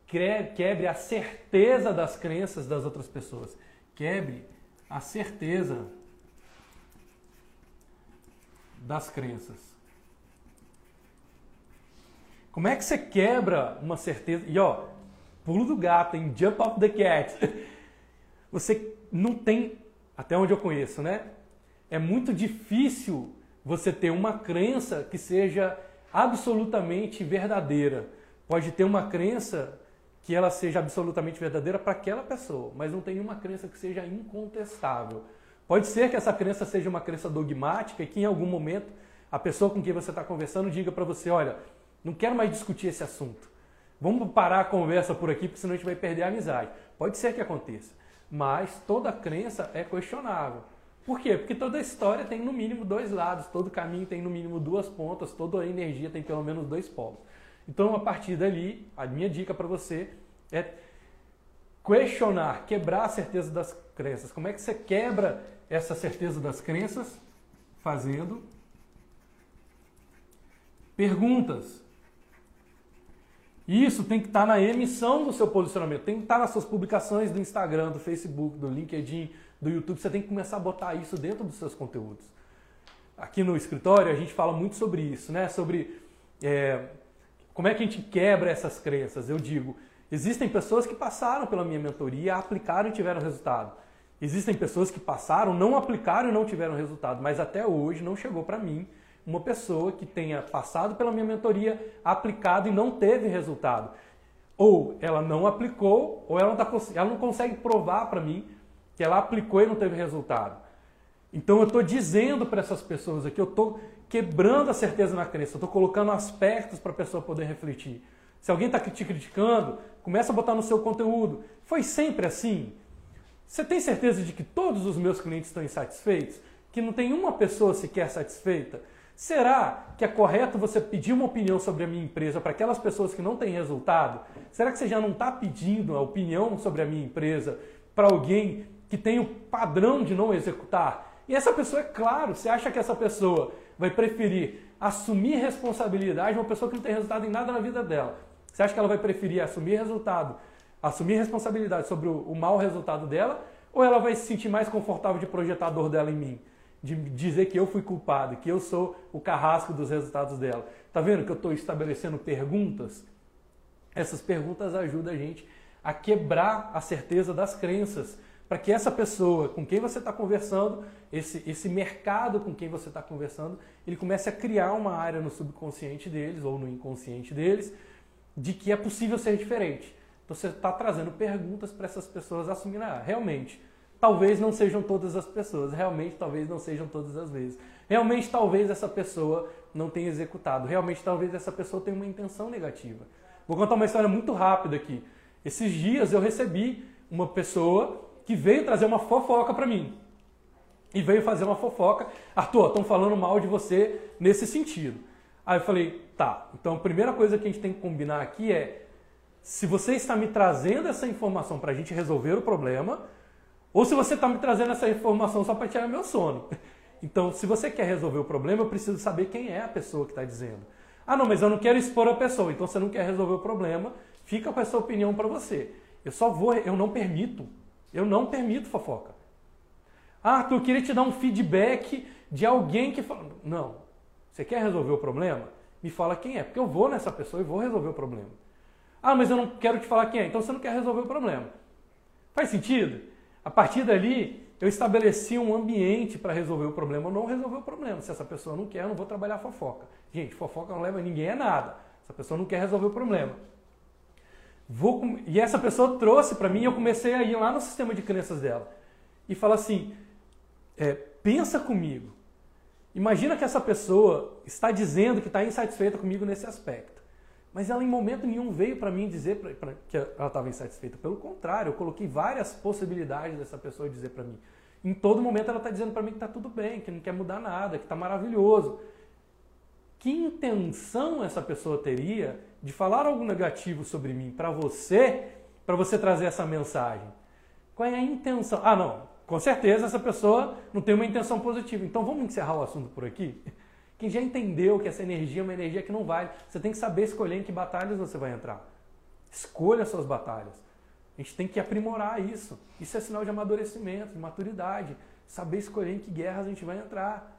Quebre a certeza das crenças das outras pessoas. Quebre a certeza das crenças. Como é que você quebra uma certeza? E ó, pulo do gato, em jump off the cat. [laughs] Você não tem, até onde eu conheço, né? É muito difícil você ter uma crença que seja absolutamente verdadeira. Pode ter uma crença que ela seja absolutamente verdadeira para aquela pessoa, mas não tem uma crença que seja incontestável. Pode ser que essa crença seja uma crença dogmática e que em algum momento a pessoa com quem você está conversando diga para você: olha, não quero mais discutir esse assunto. Vamos parar a conversa por aqui, porque senão a gente vai perder a amizade. Pode ser que aconteça, mas toda crença é questionável. Por quê? Porque toda história tem no mínimo dois lados, todo caminho tem no mínimo duas pontas, toda energia tem pelo menos dois polos. Então, a partir dali, a minha dica para você é questionar, quebrar a certeza das crenças. Como é que você quebra essa certeza das crenças? Fazendo perguntas. Isso tem que estar na emissão do seu posicionamento, tem que estar nas suas publicações do Instagram, do Facebook, do LinkedIn, do YouTube. Você tem que começar a botar isso dentro dos seus conteúdos. Aqui no escritório a gente fala muito sobre isso, né? Sobre é, como é que a gente quebra essas crenças. Eu digo, existem pessoas que passaram pela minha mentoria, aplicaram e tiveram resultado. Existem pessoas que passaram, não aplicaram e não tiveram resultado, mas até hoje não chegou para mim uma pessoa que tenha passado pela minha mentoria, aplicado e não teve resultado. Ou ela não aplicou, ou ela não, tá, ela não consegue provar para mim que ela aplicou e não teve resultado. Então eu estou dizendo para essas pessoas aqui, eu estou quebrando a certeza na crença, eu estou colocando aspectos para a pessoa poder refletir. Se alguém está te criticando, começa a botar no seu conteúdo. Foi sempre assim? Você tem certeza de que todos os meus clientes estão insatisfeitos? Que não tem uma pessoa sequer satisfeita? Será que é correto você pedir uma opinião sobre a minha empresa para aquelas pessoas que não têm resultado? Será que você já não está pedindo a opinião sobre a minha empresa para alguém que tem o padrão de não executar? E essa pessoa, é claro, você acha que essa pessoa vai preferir assumir responsabilidade de uma pessoa que não tem resultado em nada na vida dela? Você acha que ela vai preferir assumir resultado, assumir responsabilidade sobre o, o mau resultado dela? Ou ela vai se sentir mais confortável de projetar a dor dela em mim? de dizer que eu fui culpado, que eu sou o carrasco dos resultados dela. Tá vendo que eu estou estabelecendo perguntas? Essas perguntas ajudam a gente a quebrar a certeza das crenças, para que essa pessoa com quem você está conversando, esse, esse mercado com quem você está conversando, ele comece a criar uma área no subconsciente deles ou no inconsciente deles de que é possível ser diferente. Então você está trazendo perguntas para essas pessoas assumirem, ah, realmente, talvez não sejam todas as pessoas, realmente talvez não sejam todas as vezes. Realmente talvez essa pessoa não tenha executado, realmente talvez essa pessoa tenha uma intenção negativa. Vou contar uma história muito rápida aqui. Esses dias eu recebi uma pessoa que veio trazer uma fofoca para mim. E veio fazer uma fofoca. Arthur, estão falando mal de você nesse sentido. Aí eu falei, tá, então a primeira coisa que a gente tem que combinar aqui é se você está me trazendo essa informação para a gente resolver o problema, ou se você está me trazendo essa informação só para tirar meu sono. [laughs] Então, se você quer resolver o problema, eu preciso saber quem é a pessoa que está dizendo. Ah, não, mas eu não quero expor a pessoa. Então, você não quer resolver o problema, fica com essa opinião para você. Eu só vou, eu não permito. Eu não permito fofoca. Ah, Arthur, eu queria te dar um feedback de alguém que fala. Não. Você quer resolver o problema? Me fala quem é, porque eu vou nessa pessoa e vou resolver o problema. Ah, mas eu não quero te falar quem é. Então você não quer resolver o problema. Faz sentido? A partir dali, eu estabeleci um ambiente para resolver o problema ou não resolver o problema. Se essa pessoa não quer, eu não vou trabalhar fofoca. Gente, fofoca não leva ninguém a nada. Essa pessoa não quer resolver o problema. Vou, e essa pessoa trouxe para mim e eu comecei a ir lá no sistema de crenças dela. E fala assim, é, pensa comigo. Imagina que essa pessoa está dizendo que está insatisfeita comigo nesse aspecto. Mas ela em momento nenhum veio para mim dizer pra, pra, que ela estava insatisfeita. Pelo contrário, eu coloquei várias possibilidades dessa pessoa dizer para mim. Em todo momento ela está dizendo para mim que está tudo bem, que não quer mudar nada, que está maravilhoso. Que intenção essa pessoa teria de falar algo negativo sobre mim para você, para você trazer essa mensagem? Qual é a intenção? Ah, não, com certeza essa pessoa não tem uma intenção positiva. Então vamos encerrar o assunto por aqui? Quem já entendeu que essa energia é uma energia que não vale, você tem que saber escolher em que batalhas você vai entrar. Escolha suas batalhas. A gente tem que aprimorar isso. Isso é sinal de amadurecimento, de maturidade. Saber escolher em que guerras a gente vai entrar.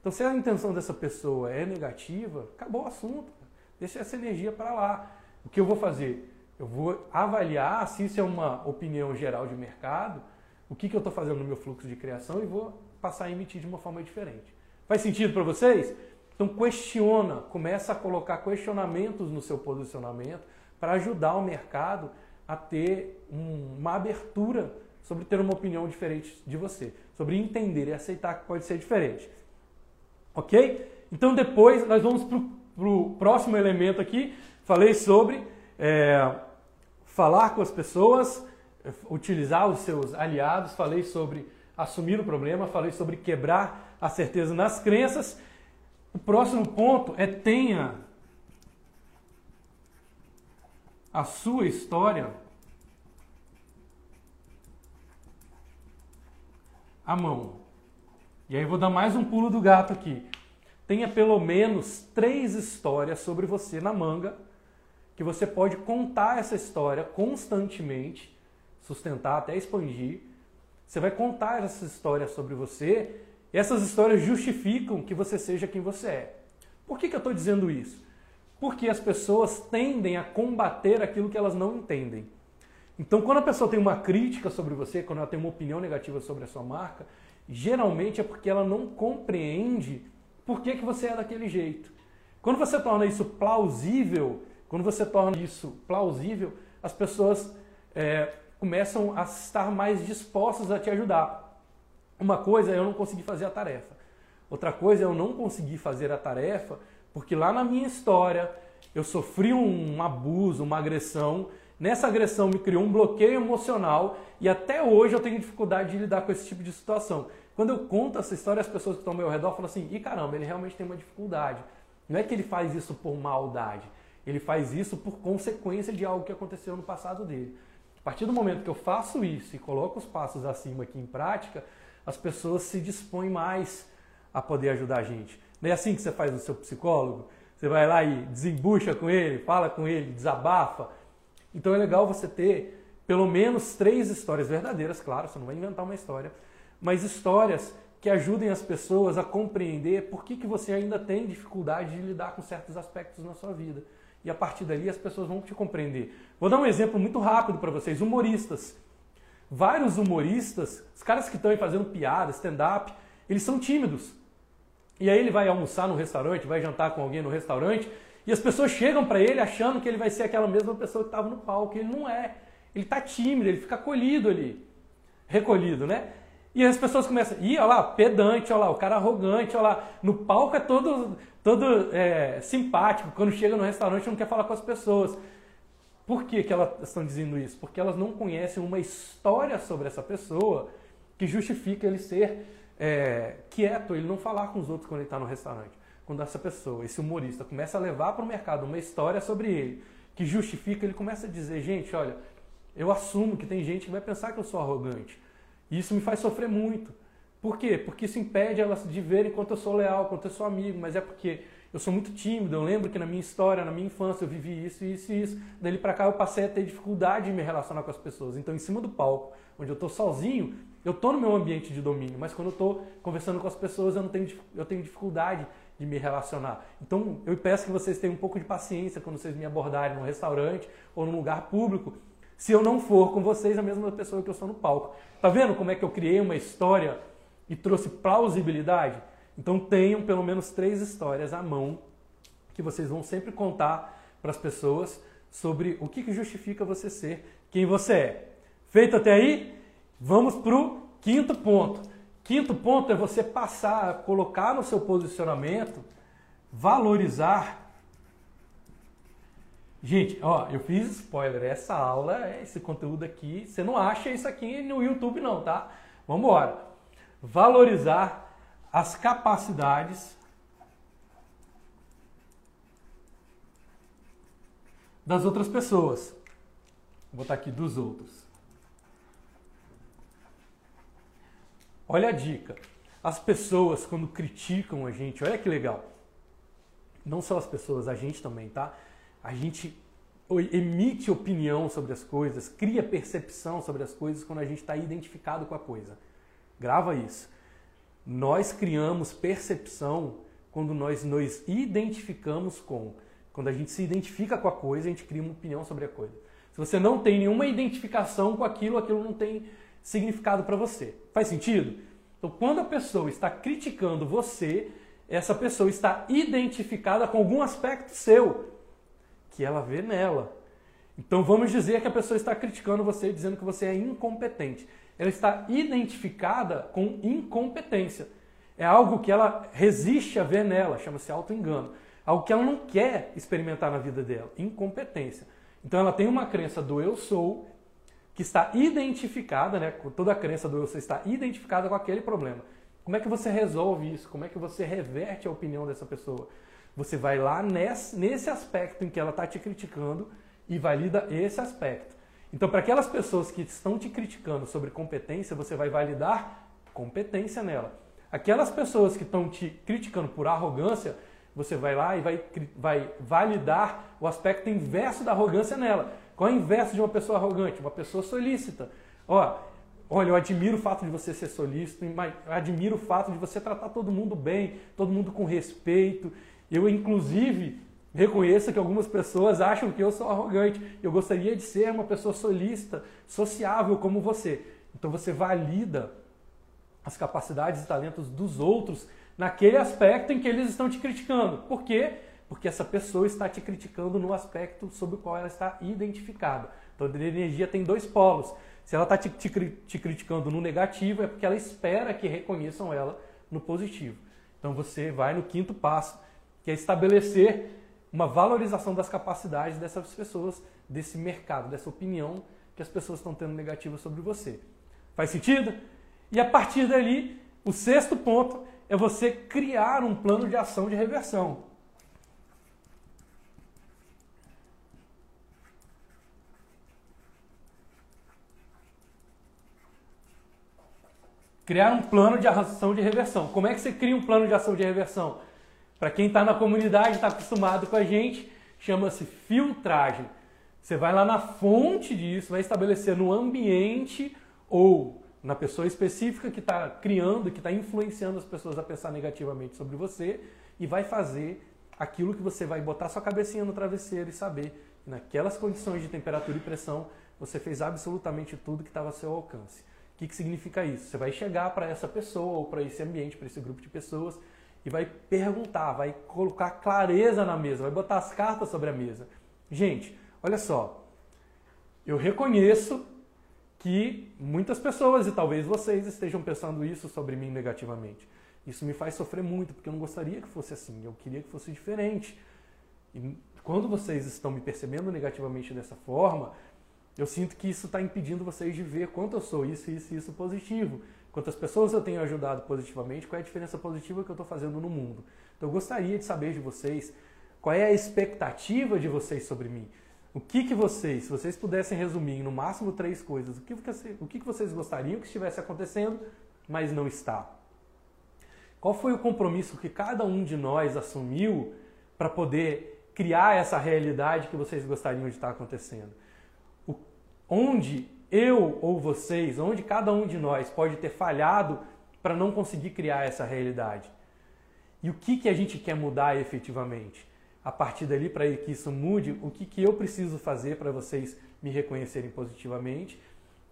Então, se a intenção dessa pessoa é negativa, acabou o assunto. Deixa essa energia para lá. O que eu vou fazer? Eu vou avaliar se isso é uma opinião geral de mercado, o que, que eu estou fazendo no meu fluxo de criação e vou passar a emitir de uma forma diferente. Faz sentido para vocês? Então questiona, começa a colocar questionamentos no seu posicionamento para ajudar o mercado a ter um, uma abertura sobre ter uma opinião diferente de você, sobre entender e aceitar que pode ser diferente. Ok? Então depois nós vamos para o próximo elemento aqui. Falei sobre é, falar com as pessoas, utilizar os seus aliados, falei sobre assumir o problema, falei sobre quebrar a certeza nas crenças. O próximo ponto é tenha a sua história à mão. E aí vou dar mais um pulo do gato aqui. Tenha pelo menos três histórias sobre você na manga, que você pode contar essa história constantemente, sustentar até expandir. Você vai contar essas histórias sobre você, e essas histórias justificam que você seja quem você é. Por que, que eu estou dizendo isso? Porque as pessoas tendem a combater aquilo que elas não entendem. Então, quando a pessoa tem uma crítica sobre você, quando ela tem uma opinião negativa sobre a sua marca, geralmente é porque ela não compreende por que, que você é daquele jeito. Quando você torna isso plausível, quando você torna isso plausível, as pessoas é, começam a estar mais dispostas a te ajudar. Uma coisa é eu não conseguir fazer a tarefa. Outra coisa é eu não conseguir fazer a tarefa porque lá na minha história eu sofri um abuso, uma agressão. Nessa agressão me criou um bloqueio emocional e até hoje eu tenho dificuldade de lidar com esse tipo de situação. Quando eu conto essa história, as pessoas que estão ao meu redor falam assim: e caramba, ele realmente tem uma dificuldade. Não é que ele faz isso por maldade, ele faz isso por consequência de algo que aconteceu no passado dele. A partir do momento que eu faço isso e coloco os passos acima aqui em prática, as pessoas se dispõem mais a poder ajudar a gente. Não é assim que você faz no seu psicólogo? Você vai lá e desembucha com ele, fala com ele, desabafa. Então é legal você ter pelo menos três histórias verdadeiras, claro, você não vai inventar uma história, mas histórias que ajudem as pessoas a compreender por que, que você ainda tem dificuldade de lidar com certos aspectos na sua vida. E a partir dali as pessoas vão te compreender. Vou dar um exemplo muito rápido para vocês: humoristas. Vários humoristas, os caras que estão aí fazendo piada, stand-up, eles são tímidos. E aí ele vai almoçar no restaurante, vai jantar com alguém no restaurante, e as pessoas chegam para ele achando que ele vai ser aquela mesma pessoa que estava no palco. Ele não é. Ele está tímido, ele fica colhido ali. Recolhido, né? E as pessoas começam, ih, olha lá, pedante, olha lá, o cara arrogante, olha lá. No palco é todo, todo é, simpático, quando chega no restaurante não quer falar com as pessoas. Por que, que elas estão dizendo isso? Porque elas não conhecem uma história sobre essa pessoa que justifica ele ser é, quieto, ele não falar com os outros quando ele está no restaurante. Quando essa pessoa, esse humorista, começa a levar para o mercado uma história sobre ele, que justifica, ele começa a dizer, gente, olha, eu assumo que tem gente que vai pensar que eu sou arrogante. E isso me faz sofrer muito. Por quê? Porque isso impede elas de verem quanto eu sou leal, quanto eu sou amigo, mas é porque eu sou muito tímido. Eu lembro que na minha história, na minha infância, eu vivi isso, isso e isso. Dali para cá eu passei a ter dificuldade em me relacionar com as pessoas. Então, em cima do palco, onde eu estou sozinho, eu estou no meu ambiente de domínio, mas quando eu estou conversando com as pessoas, eu, não tenho, eu tenho dificuldade de me relacionar. Então, eu peço que vocês tenham um pouco de paciência quando vocês me abordarem num restaurante ou num lugar público, se eu não for com vocês a mesma pessoa que eu sou no palco. Tá vendo como é que eu criei uma história e trouxe plausibilidade? Então, tenham pelo menos três histórias à mão que vocês vão sempre contar para as pessoas sobre o que, justifica você ser quem você é. Feito até aí? Vamos para o quinto ponto. Quinto ponto é você passar colocar no seu posicionamento, valorizar. Gente, ó, eu fiz spoiler. Essa aula, esse conteúdo aqui, você não acha isso aqui no YouTube não, tá? Vamos embora. Valorizar as capacidades das outras pessoas. Vou botar aqui dos outros. Olha a dica. As pessoas, quando criticam a gente, olha que legal. Não só as pessoas, a gente também, tá? A gente emite opinião sobre as coisas, cria percepção sobre as coisas quando a gente está identificado com a coisa. Grava isso. Nós criamos percepção quando nós nos identificamos com. Quando a gente se identifica com a coisa, a gente cria uma opinião sobre a coisa. Se você não tem nenhuma identificação com aquilo, aquilo não tem significado para você. Faz sentido? Então, quando a pessoa está criticando você, essa pessoa está identificada com algum aspecto seu que ela vê nela. Então, vamos dizer que a pessoa está criticando você, dizendo que você é incompetente. Ela está identificada com incompetência. É algo que ela resiste a ver nela, chama-se auto-engano. Algo que ela não quer experimentar na vida dela, incompetência. Então ela tem uma crença do eu sou que está identificada, né, toda a crença do eu ser está identificada com aquele problema. Como é que você resolve isso? Como é que você reverte a opinião dessa pessoa? Você vai lá nesse, nesse aspecto em que ela está te criticando e valida esse aspecto. Então, para aquelas pessoas que estão te criticando sobre competência, você vai validar competência nela. Aquelas pessoas que estão te criticando por arrogância, você vai lá e vai, vai validar o aspecto inverso da arrogância nela. Qual é o inverso de uma pessoa arrogante? Uma pessoa solícita. Ó, olha, eu admiro o fato de você ser solícito, admiro o fato de você tratar todo mundo bem, todo mundo com respeito. Eu, inclusive, reconheço que algumas pessoas acham que eu sou arrogante. Eu gostaria de ser uma pessoa solícita, sociável como você. Então você valida as capacidades e talentos dos outros naquele aspecto em que eles estão te criticando. Por quê? Porque essa pessoa está te criticando no aspecto sobre o qual ela está identificada. Então, a energia tem dois polos. Se ela está te, te, te criticando no negativo, é porque ela espera que reconheçam ela no positivo. Então, você vai no quinto passo, que é estabelecer uma valorização das capacidades dessas pessoas, desse mercado, dessa opinião que as pessoas estão tendo negativa sobre você. Faz sentido? E a partir dali, o sexto ponto é você criar um plano de ação de reversão. Criar um plano de ação de reversão. Como é que você cria um plano de ação de reversão? Para quem está na comunidade, está acostumado com a gente, chama-se filtragem. Você vai lá na fonte disso, vai estabelecer no ambiente ou na pessoa específica que está criando, que está influenciando as pessoas a pensar negativamente sobre você e vai fazer aquilo que você vai botar sua cabecinha no travesseiro e saber que naquelas condições de temperatura e pressão você fez absolutamente tudo que estava ao seu alcance. O que, que significa isso? Você vai chegar para essa pessoa ou para esse ambiente, para esse grupo de pessoas e vai perguntar, vai colocar clareza na mesa, vai botar as cartas sobre a mesa. Gente, olha só, eu reconheço que muitas pessoas, e talvez vocês, estejam pensando isso sobre mim negativamente. Isso me faz sofrer muito, porque eu não gostaria que fosse assim, eu queria que fosse diferente. E quando vocês estão me percebendo negativamente dessa forma, eu sinto que isso está impedindo vocês de ver quanto eu sou isso, isso e isso positivo. Quantas pessoas eu tenho ajudado positivamente, qual é a diferença positiva que eu estou fazendo no mundo. Então eu gostaria de saber de vocês qual é a expectativa de vocês sobre mim. O que, que vocês, se vocês pudessem resumir no máximo três coisas, o que, o que, vocês gostariam que estivesse acontecendo, mas não está? Qual foi o compromisso que cada um de nós assumiu para poder criar essa realidade que vocês gostariam de estar acontecendo? O, onde eu ou vocês, onde cada um de nós pode ter falhado para não conseguir criar essa realidade? E o que, que a gente quer mudar efetivamente? a partir dali, para que isso mude, o que, que eu preciso fazer para vocês me reconhecerem positivamente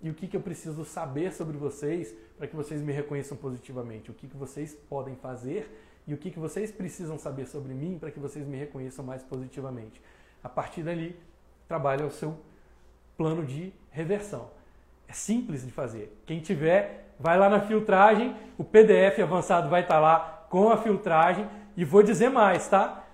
e o que, que eu preciso saber sobre vocês para que vocês me reconheçam positivamente, o que, que vocês podem fazer e o que, que vocês precisam saber sobre mim para que vocês me reconheçam mais positivamente. A partir dali, trabalha o seu plano de reversão. É simples de fazer. Quem tiver, vai lá na filtragem, o PDF avançado vai estar lá com a filtragem e vou dizer mais, tá?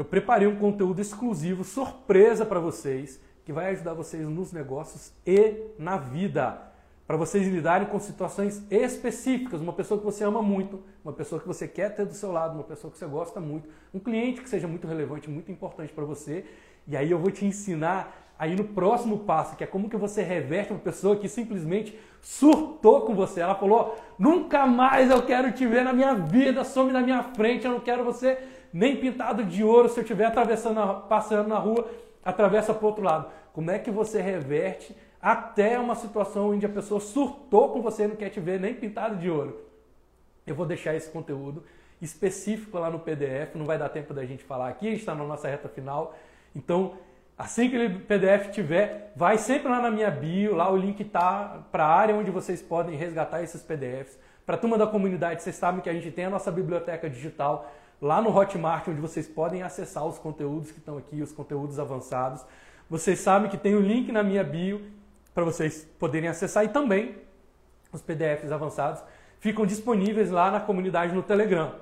eu preparei um conteúdo exclusivo, surpresa para vocês, que vai ajudar vocês nos negócios e na vida. Para vocês lidarem com situações específicas, uma pessoa que você ama muito, uma pessoa que você quer ter do seu lado, uma pessoa que você gosta muito, um cliente que seja muito relevante, muito importante para você. E aí eu vou te ensinar aí no próximo passo, que é como que você reverte uma pessoa que simplesmente surtou com você. Ela falou: "Nunca mais eu quero te ver na minha vida, some na minha frente, eu não quero você nem pintado de ouro se eu estiver atravessando, passando na rua, atravessa para o outro lado. Como é que você reverte até uma situação onde a pessoa surtou com você e não quer te ver nem pintado de ouro? Eu vou deixar esse conteúdo específico lá no PDF, não vai dar tempo da gente falar aqui, a gente está na nossa reta final. Então, assim que o PDF tiver, vai sempre lá na minha bio, lá o link está para a área onde vocês podem resgatar esses PDFs. Para a turma da comunidade, vocês sabem que a gente tem a nossa biblioteca digital lá no Hotmart, onde vocês podem acessar os conteúdos que estão aqui, os conteúdos avançados. Vocês sabem que tem o um link na minha bio para vocês poderem acessar e também os PDFs avançados ficam disponíveis lá na comunidade no Telegram.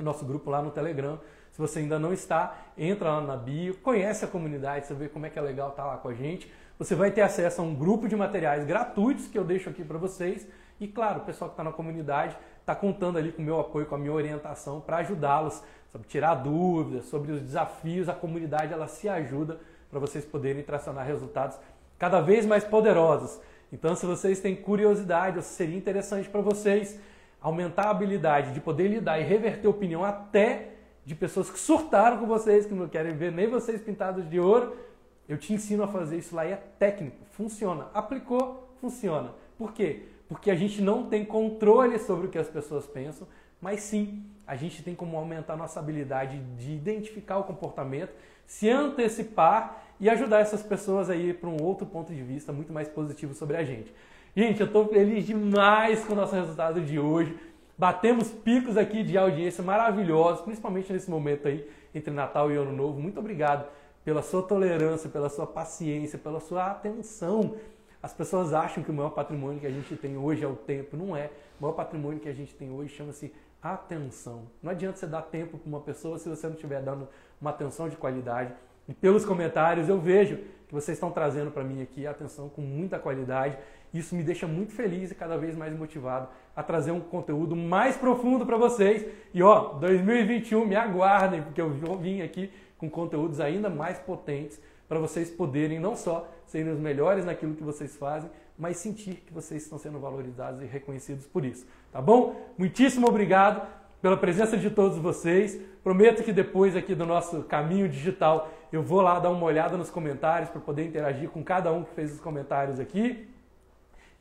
Nosso grupo lá no Telegram. Se você ainda não está, entra lá na bio, conhece a comunidade, você vê como é que é legal estar lá com a gente. Você vai ter acesso a um grupo de materiais gratuitos que eu deixo aqui para vocês. E claro, o pessoal que está na comunidade está contando ali com o meu apoio, com a minha orientação para ajudá-los, sobre tirar dúvidas, sobre os desafios. A comunidade ela se ajuda para vocês poderem tracionar resultados cada vez mais poderosos. Então, se vocês têm curiosidade, ou seria interessante para vocês aumentar a habilidade de poder lidar e reverter opinião até de pessoas que surtaram com vocês, que não querem ver nem vocês pintados de ouro, eu te ensino a fazer isso lá e é técnico, funciona. Aplicou, funciona. Por quê? Porque a gente não tem controle sobre o que as pessoas pensam, mas sim a gente tem como aumentar nossa habilidade de identificar o comportamento, se antecipar e ajudar essas pessoas a ir para um outro ponto de vista muito mais positivo sobre a gente. Gente, eu estou feliz demais com o nosso resultado de hoje. Batemos picos aqui de audiência maravilhosos, principalmente nesse momento aí entre Natal e Ano Novo. Muito obrigado pela sua tolerância, pela sua paciência, pela sua atenção. As pessoas acham que o maior patrimônio que a gente tem hoje é o tempo. Não é. O maior patrimônio que a gente tem hoje chama-se atenção. Não adianta você dar tempo para uma pessoa se você não estiver dando uma atenção de qualidade. E pelos comentários eu vejo que vocês estão trazendo para mim aqui atenção com muita qualidade. Isso me deixa muito feliz e cada vez mais motivado a trazer um conteúdo mais profundo para vocês. E ó, 2021 me aguardem, porque eu vim aqui com conteúdos ainda mais potentes para vocês poderem não só serem os melhores naquilo que vocês fazem, mas sentir que vocês estão sendo valorizados e reconhecidos por isso. Tá bom? Muitíssimo obrigado pela presença de todos vocês. Prometo que depois aqui do nosso caminho digital eu vou lá dar uma olhada nos comentários para poder interagir com cada um que fez os comentários aqui.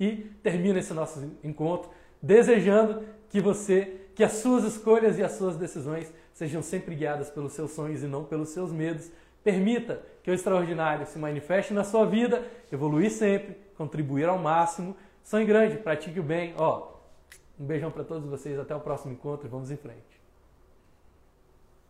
E termino esse nosso encontro desejando que você, que as suas escolhas e as suas decisões sejam sempre guiadas pelos seus sonhos e não pelos seus medos. Permita que o extraordinário se manifeste na sua vida, evoluir sempre, contribuir ao máximo. Sonhe grande, pratique o bem. Ó, um beijão para todos vocês, até o próximo encontro e vamos em frente.